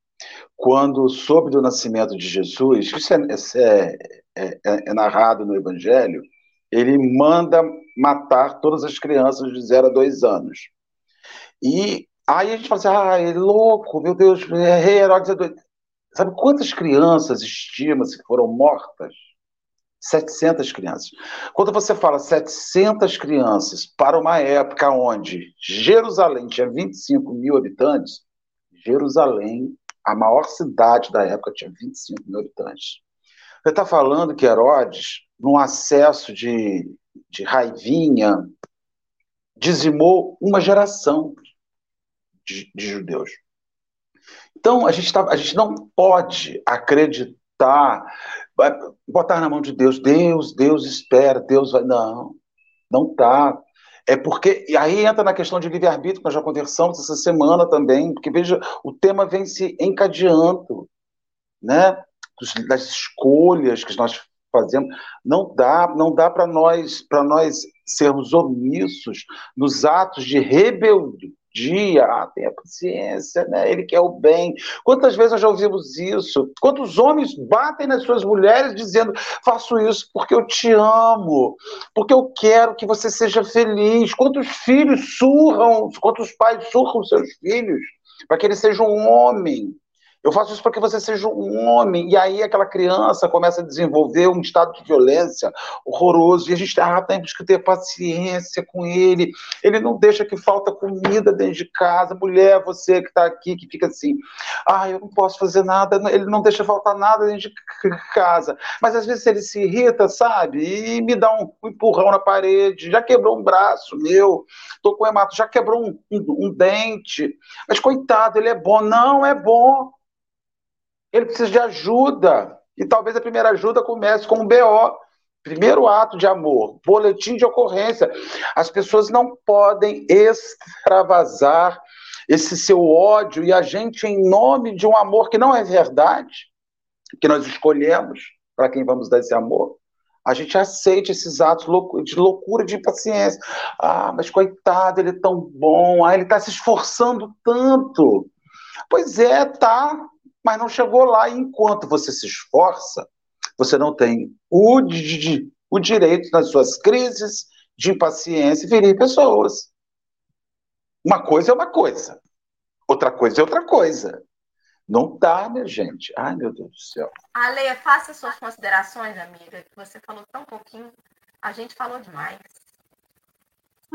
quando soube do nascimento de Jesus, isso é, é, é, é narrado no Evangelho, ele manda matar todas as crianças de 0 a 2 anos. E aí a gente fala assim, ah, é louco, meu Deus, é rei Herodes é doido. Sabe quantas crianças estima-se que foram mortas? 700 crianças. Quando você fala 700 crianças para uma época onde Jerusalém tinha 25 mil habitantes, Jerusalém, a maior cidade da época, tinha 25 mil habitantes. Você está falando que Herodes, num acesso de, de raivinha, dizimou uma geração de, de judeus. Então, a gente, tá, a gente não pode acreditar, botar na mão de Deus, Deus, Deus espera, Deus vai. Não, não tá. É porque, e aí entra na questão de livre-arbítrio, que nós já conversamos essa semana também, porque veja, o tema vem se encadeando. né? das escolhas que nós fazemos. Não dá, não dá para nós, para nós sermos omissos nos atos de rebeldia. Ah, tenha paciência, né? Ele quer o bem. Quantas vezes nós já ouvimos isso? Quantos homens batem nas suas mulheres dizendo: faço isso porque eu te amo, porque eu quero que você seja feliz. Quantos filhos surram, quantos pais surram seus filhos para que ele seja um homem? Eu faço isso para que você seja um homem. E aí aquela criança começa a desenvolver um estado de violência horroroso. E a gente ah, temos que ter paciência com ele. Ele não deixa que falta comida dentro de casa. Mulher, você que está aqui, que fica assim, ah, eu não posso fazer nada. Ele não deixa faltar nada dentro de casa. Mas às vezes ele se irrita, sabe? E me dá um, empurrão na parede. Já quebrou um braço meu. Tô com hemato. Já quebrou um, um, um dente. Mas coitado, ele é bom. Não é bom. Ele precisa de ajuda. E talvez a primeira ajuda comece com um BO. Primeiro ato de amor, boletim de ocorrência. As pessoas não podem extravasar esse seu ódio e a gente, em nome de um amor que não é verdade, que nós escolhemos para quem vamos dar esse amor, a gente aceita esses atos de loucura, de impaciência. Ah, mas coitado, ele é tão bom, ah, ele está se esforçando tanto. Pois é, tá mas não chegou lá. E enquanto você se esforça, você não tem o, o direito nas suas crises de impaciência ferir pessoas. Uma coisa é uma coisa, outra coisa é outra coisa. Não dá, minha gente. Ai, meu Deus do céu. Ale, faça suas considerações, amiga, que você falou tão pouquinho. A gente falou demais.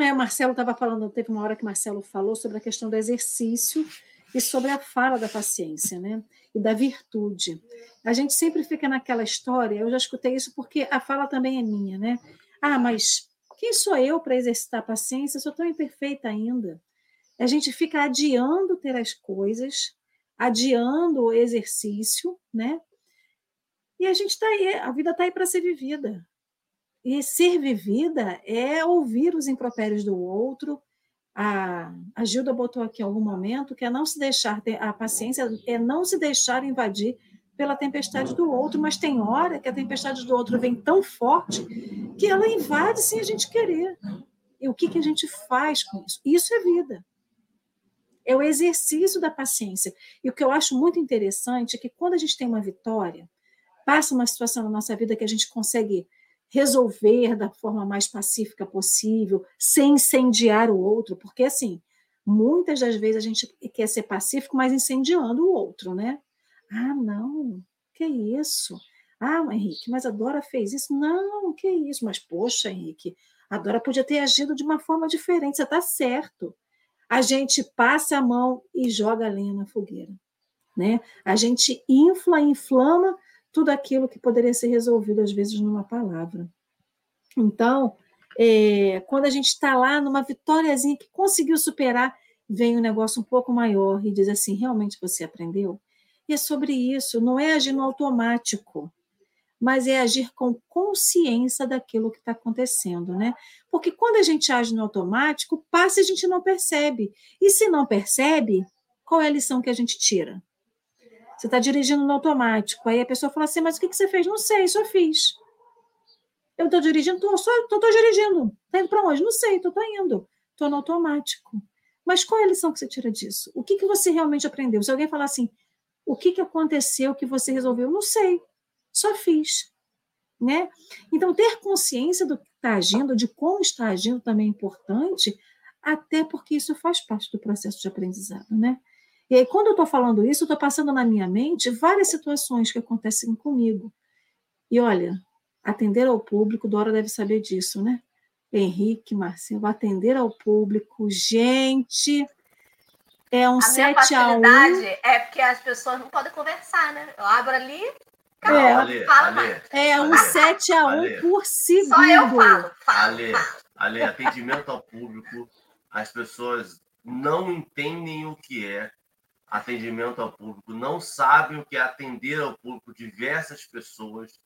É, o Marcelo estava falando, teve uma hora que o Marcelo falou sobre a questão do exercício e sobre a fala da paciência, né? E da virtude. A gente sempre fica naquela história, eu já escutei isso porque a fala também é minha, né? Ah, mas quem sou eu para exercitar paciência? Eu sou tão imperfeita ainda. A gente fica adiando ter as coisas, adiando o exercício, né? E a gente está aí, a vida está aí para ser vivida. E ser vivida é ouvir os impropérios do outro, a, a Gilda botou aqui em algum momento, que é não se deixar, a paciência é não se deixar invadir pela tempestade do outro, mas tem hora que a tempestade do outro vem tão forte que ela invade sem a gente querer. E o que, que a gente faz com isso? Isso é vida. É o exercício da paciência. E o que eu acho muito interessante é que quando a gente tem uma vitória, passa uma situação na nossa vida que a gente consegue resolver da forma mais pacífica possível, sem incendiar o outro, porque assim, muitas das vezes a gente quer ser pacífico, mas incendiando o outro, né? Ah, não, que isso? Ah, Henrique, mas a Dora fez isso? Não, que isso? Mas, poxa, Henrique, a Dora podia ter agido de uma forma diferente, você está certo. A gente passa a mão e joga a lenha na fogueira. Né? A gente infla, inflama tudo aquilo que poderia ser resolvido, às vezes, numa palavra. Então, é, quando a gente está lá numa vitóriazinha que conseguiu superar, vem um negócio um pouco maior e diz assim: realmente você aprendeu? E é sobre isso, não é agir no automático, mas é agir com consciência daquilo que está acontecendo, né? Porque quando a gente age no automático, passa e a gente não percebe. E se não percebe, qual é a lição que a gente tira? Você está dirigindo no automático. Aí a pessoa fala assim: Mas o que, você fez? Não sei, só fiz. Eu estou dirigindo, estou só tô, tô dirigindo. Está indo para onde? Não sei, estou indo. Estou no automático. Mas qual é a lição que você tira disso? O que, que você realmente aprendeu? Se alguém falar assim, o que, que aconteceu que você resolveu? Não sei, só fiz. Né? Então, ter consciência do que está agindo, de como está agindo, também é importante, até porque isso faz parte do processo de aprendizado. Né? E aí, quando eu estou falando isso, eu estou passando na minha mente várias situações que acontecem comigo. E olha, atender ao público, Dora deve saber disso, né? Henrique, Marcelo, atender ao público, gente, é um a 7 a 1. É porque as pessoas não podem conversar, né? Eu abro ali, calma, é, fala mais. É um 7 a 1 por segundo. Só eu falo. falo Ale, Ale, atendimento ao público, as pessoas não entendem o que é atendimento ao público, não sabem o que é atender ao público diversas pessoas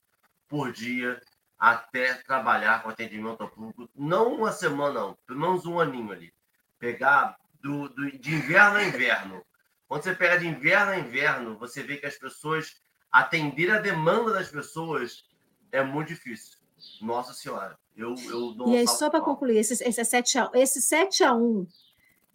por dia até trabalhar com atendimento ao público, não uma semana, não, pelo menos um aninho ali. Pegar do, do, de inverno a inverno. Quando você pega de inverno a inverno, você vê que as pessoas atender a demanda das pessoas é muito difícil. Nossa Senhora. Eu, eu e aí, só para concluir, esse, esse, 7 a, esse 7 a 1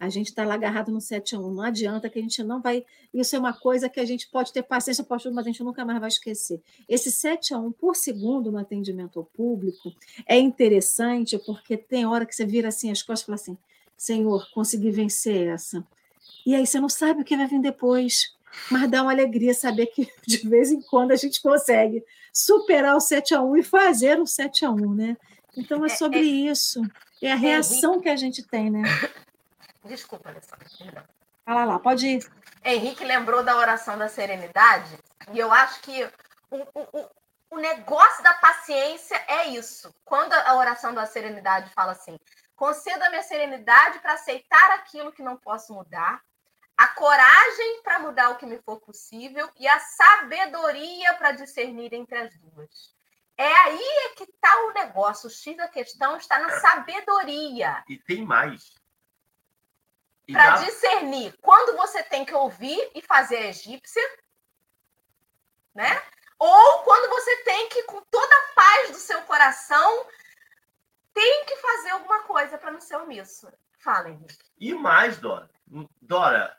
a gente está lá agarrado no 7 a 1 não adianta que a gente não vai. Isso é uma coisa que a gente pode ter paciência, pode, mas a gente nunca mais vai esquecer. Esse 7 a 1 por segundo no atendimento ao público é interessante, porque tem hora que você vira assim as costas e fala assim: Senhor, consegui vencer essa. E aí você não sabe o que vai vir depois. Mas dá uma alegria saber que [laughs] de vez em quando a gente consegue superar o 7 a 1 e fazer o 7 a 1 né? Então é, é sobre é, é, isso. É a reação Henrique... que a gente tem, né? Desculpa, Alessandra, perdão. Fala lá, pode ir. Henrique lembrou da oração da serenidade, e eu acho que o, o, o negócio da paciência é isso. Quando a oração da serenidade fala assim: conceda-me a serenidade para aceitar aquilo que não posso mudar, a coragem para mudar o que me for possível e a sabedoria para discernir entre as duas. É aí que está o negócio. O X da questão está na sabedoria. E tem mais. Para dá... discernir quando você tem que ouvir e fazer a egípcia, né? Ou quando você tem que, com toda a paz do seu coração, tem que fazer alguma coisa para não ser omisso. Fala, Henrique. E mais, Dora. Dora,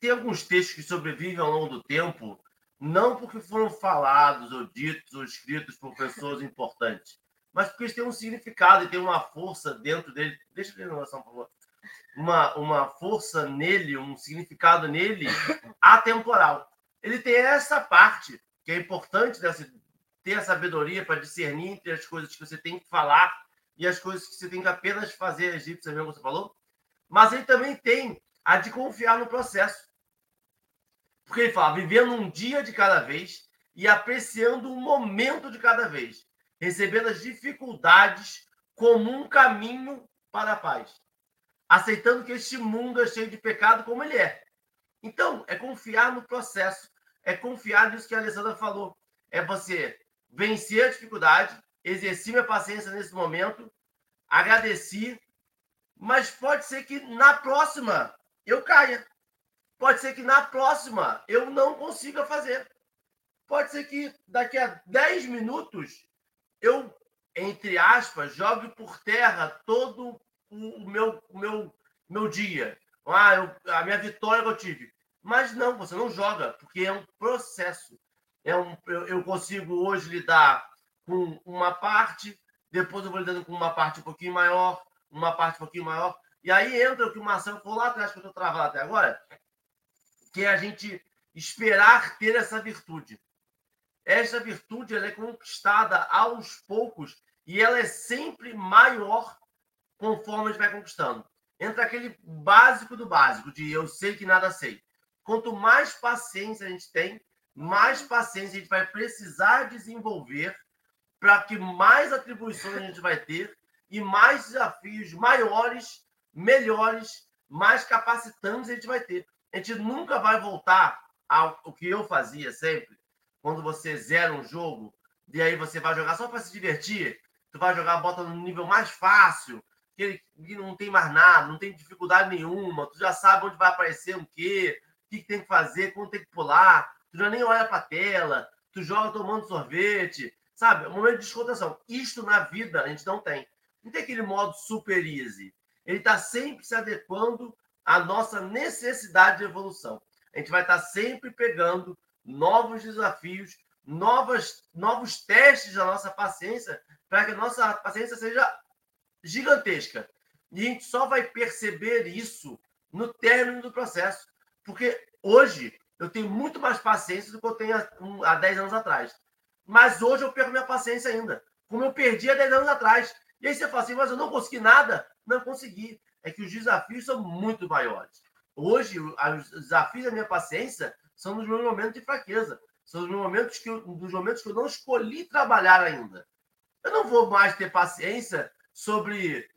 tem alguns textos que sobrevivem ao longo do tempo, não porque foram falados, ou ditos, ou escritos por pessoas importantes, mas porque eles têm um significado e têm uma força dentro dele. Deixa eu ver a noção, por favor. Uma, uma força nele, um significado nele atemporal. Ele tem essa parte que é importante dessa, ter a sabedoria para discernir entre as coisas que você tem que falar e as coisas que você tem que apenas fazer egípcia, mesmo você falou. Mas ele também tem a de confiar no processo. Porque ele fala, vivendo um dia de cada vez e apreciando um momento de cada vez, recebendo as dificuldades como um caminho para a paz, aceitando que este mundo é cheio de pecado como ele é. Então, é confiar no processo, é confiar nisso que a Alessandra falou. É você vencer a dificuldade, exercer minha paciência nesse momento, agradecer, mas pode ser que na próxima eu caia. Pode ser que na próxima eu não consiga fazer. Pode ser que daqui a 10 minutos eu, entre aspas, jogue por terra todo o meu, o meu, meu dia. Ah, eu, a minha vitória que eu tive. Mas não, você não joga, porque é um processo. É um, eu, eu consigo hoje lidar com uma parte, depois eu vou lidando com uma parte um pouquinho maior, uma parte um pouquinho maior, e aí entra o que o Marcelo falou lá atrás, que eu estou travado até agora, que é a gente esperar ter essa virtude. Essa virtude ela é conquistada aos poucos e ela é sempre maior conforme a gente vai conquistando. Entra aquele básico do básico, de eu sei que nada sei. Quanto mais paciência a gente tem, mais paciência a gente vai precisar desenvolver para que mais atribuições a gente vai ter e mais desafios maiores melhores, mais capacitantes a gente vai ter. A gente nunca vai voltar ao que eu fazia sempre, quando você zera um jogo e aí você vai jogar só para se divertir, tu vai jogar, bota no nível mais fácil, que, ele, que não tem mais nada, não tem dificuldade nenhuma, tu já sabe onde vai aparecer o quê, o que, que tem que fazer, quando tem que pular, tu já nem olha para tela, tu joga tomando sorvete, sabe? É um momento de descontração. Isto na vida a gente não tem. Não tem aquele modo super easy ele está sempre se adequando à nossa necessidade de evolução. A gente vai estar tá sempre pegando novos desafios, novas, novos testes da nossa paciência, para que a nossa paciência seja gigantesca. E a gente só vai perceber isso no término do processo. Porque hoje eu tenho muito mais paciência do que eu tenho há 10 anos atrás. Mas hoje eu perco minha paciência ainda, como eu perdi há 10 anos atrás. E aí você fala assim, mas eu não consegui nada. Não consegui. É que os desafios são muito maiores. Hoje, os desafios da minha paciência são nos meus momentos de fraqueza. São os momentos que eu, dos momentos que eu não escolhi trabalhar ainda. Eu não vou mais ter paciência sobre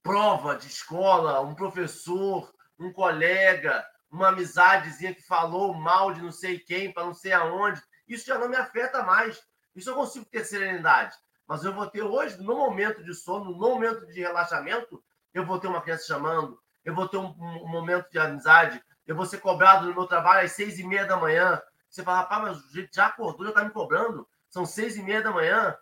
prova de escola, um professor, um colega, uma amizadezinha que falou mal de não sei quem, para não sei aonde. Isso já não me afeta mais. Isso eu consigo ter serenidade. Mas eu vou ter hoje, no momento de sono, no momento de relaxamento, eu vou ter uma criança chamando, eu vou ter um, um momento de amizade, eu vou ser cobrado no meu trabalho às seis e meia da manhã. Você fala, rapaz, mas já acordou, já tá me cobrando. São seis e meia da manhã.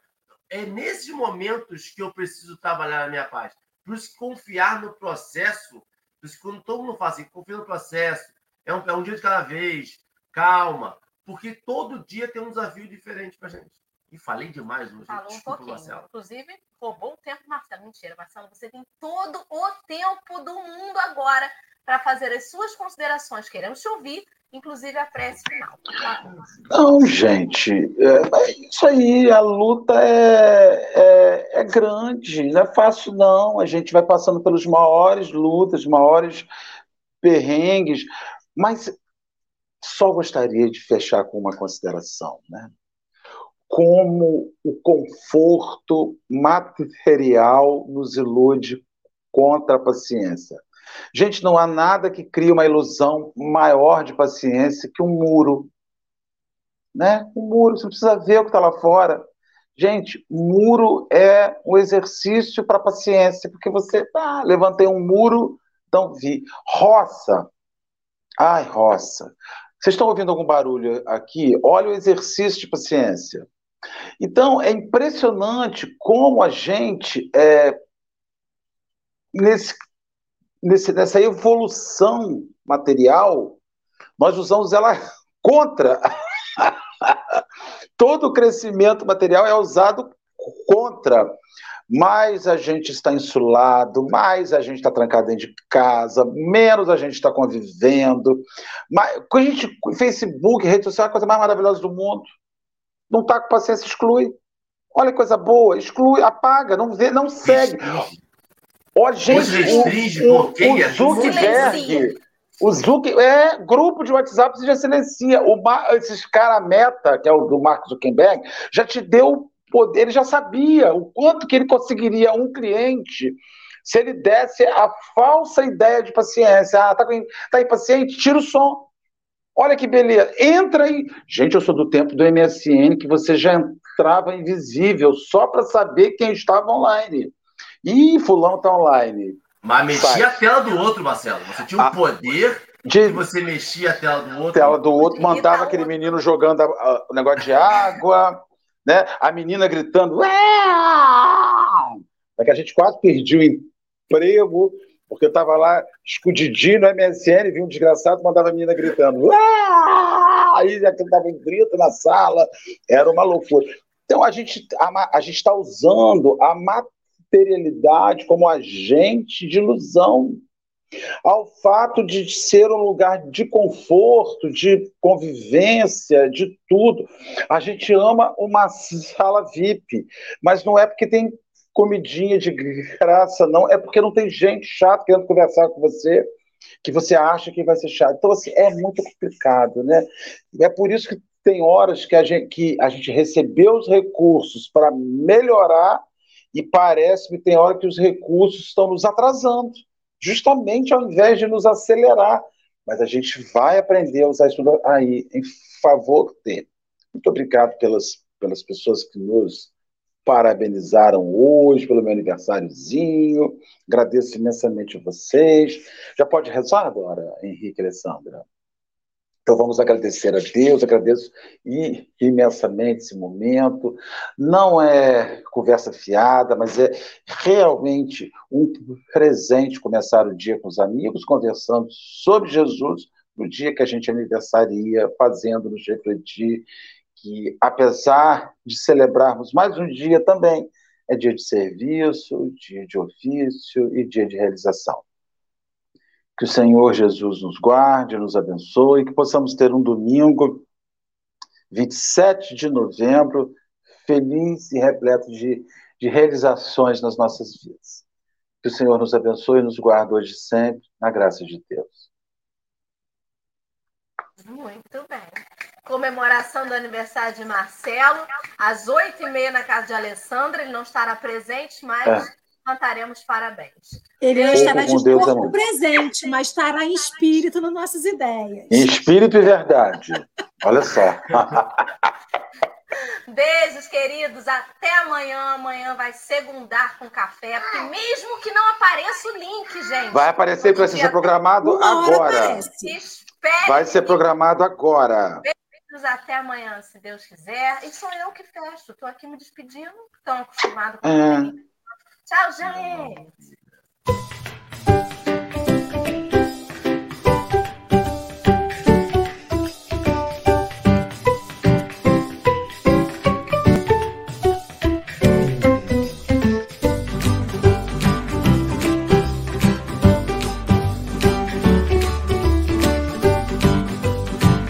É nesses momentos que eu preciso trabalhar a minha paz. Por isso, confiar no processo. Por isso, quando todo mundo fala assim, confia no processo. É um, é um dia de cada vez. Calma. Porque todo dia tem um desafio diferente pra gente. E falei demais hoje. Falou Desculpa, um pouquinho. Marcelo. Inclusive, roubou o tempo, Marcelo. Mentira, Marcelo. Você tem todo o tempo do mundo agora para fazer as suas considerações. Queremos te ouvir, inclusive a prece final. Não, gente, é, isso aí, a luta é, é, é, grande, não é fácil não. A gente vai passando pelos maiores lutas, maiores perrengues, mas só gostaria de fechar com uma consideração, né? Como o conforto material nos ilude contra a paciência. Gente, não há nada que crie uma ilusão maior de paciência que um muro. Né? Um muro, você precisa ver o que está lá fora. Gente, muro é um exercício para paciência, porque você, ah, levantei um muro, então vi. Roça. Ai, roça. Vocês estão ouvindo algum barulho aqui? Olha o exercício de paciência. Então, é impressionante como a gente, é, nesse nesse, nessa evolução material, nós usamos ela [laughs] contra. [laughs] Todo o crescimento material é usado contra. Mais a gente está insulado, mais a gente está trancado dentro de casa, menos a gente está convivendo. Mais, a gente, Facebook, rede social é a coisa mais maravilhosa do mundo. Não está com paciência, exclui. Olha que coisa boa, exclui, apaga, não vê, não segue. Olha, gente, restringe, o, bloqueia, o Zuckerberg, o Zucker, é grupo de WhatsApp você já silencia. O, esses cara meta, que é o do Mark Zuckerberg, já te deu poder, ele já sabia o quanto que ele conseguiria um cliente se ele desse a falsa ideia de paciência. Ah, tá, tá impaciente? Tira o som. Olha que beleza. Entra aí. Gente, eu sou do tempo do MSN que você já entrava invisível só para saber quem estava online. Ih, fulano tá online. Mas mexia a tela do outro, Marcelo. Você tinha o um ah, poder de que você mexia a tela do outro. Tela do outro, mandava aquele menino jogando o negócio de água, [laughs] né? A menina gritando. É que a gente quase perdeu o emprego, porque eu estava lá escudidinho no MSN, vi um desgraçado, mandava a menina gritando. Aí aquilo dava um grito na sala, era uma loucura. Então a gente a, a gente está usando a materialidade como agente de ilusão, ao fato de ser um lugar de conforto, de convivência, de tudo. A gente ama uma sala VIP, mas não é porque tem comidinha de graça, não, é porque não tem gente chata querendo conversar com você, que você acha que vai ser chato. Então, assim, é muito complicado, né? É por isso que tem horas que a gente, que a gente recebeu os recursos para melhorar e parece-me tem hora que os recursos estão nos atrasando, justamente ao invés de nos acelerar. Mas a gente vai aprender a usar isso aí em favor dele. Muito obrigado pelas, pelas pessoas que nos parabenizaram hoje pelo meu aniversáriozinho. Agradeço imensamente a vocês. Já pode rezar agora, Henrique Alessandra? Então vamos agradecer a Deus, agradeço imensamente esse momento. Não é conversa fiada, mas é realmente um presente começar o dia com os amigos, conversando sobre Jesus, no dia que a gente aniversaria, fazendo-nos refletir que, apesar de celebrarmos mais um dia também, é dia de serviço, dia de ofício e dia de realização. Que o Senhor Jesus nos guarde, nos abençoe, que possamos ter um domingo, 27 de novembro, feliz e repleto de, de realizações nas nossas vidas. Que o Senhor nos abençoe e nos guarde hoje e sempre, na graça de Deus. Muito bem. Comemoração do aniversário de Marcelo, às oito e meia na casa de Alessandra. Ele não estará presente, mas é cantaremos parabéns. Ele não estará de Deus corpo presente, mas estará em espírito nas nossas ideias. Em espírito e verdade. Olha só. [laughs] Beijos, queridos. Até amanhã. Amanhã vai segundar com café. Porque mesmo que não apareça o link, gente. Vai aparecer, vai ser programado agora. Vai ser programado agora. beijos, até amanhã, se Deus quiser. E sou eu que fecho. Estou aqui me despedindo. Estão acostumados com É. Tchau, gente!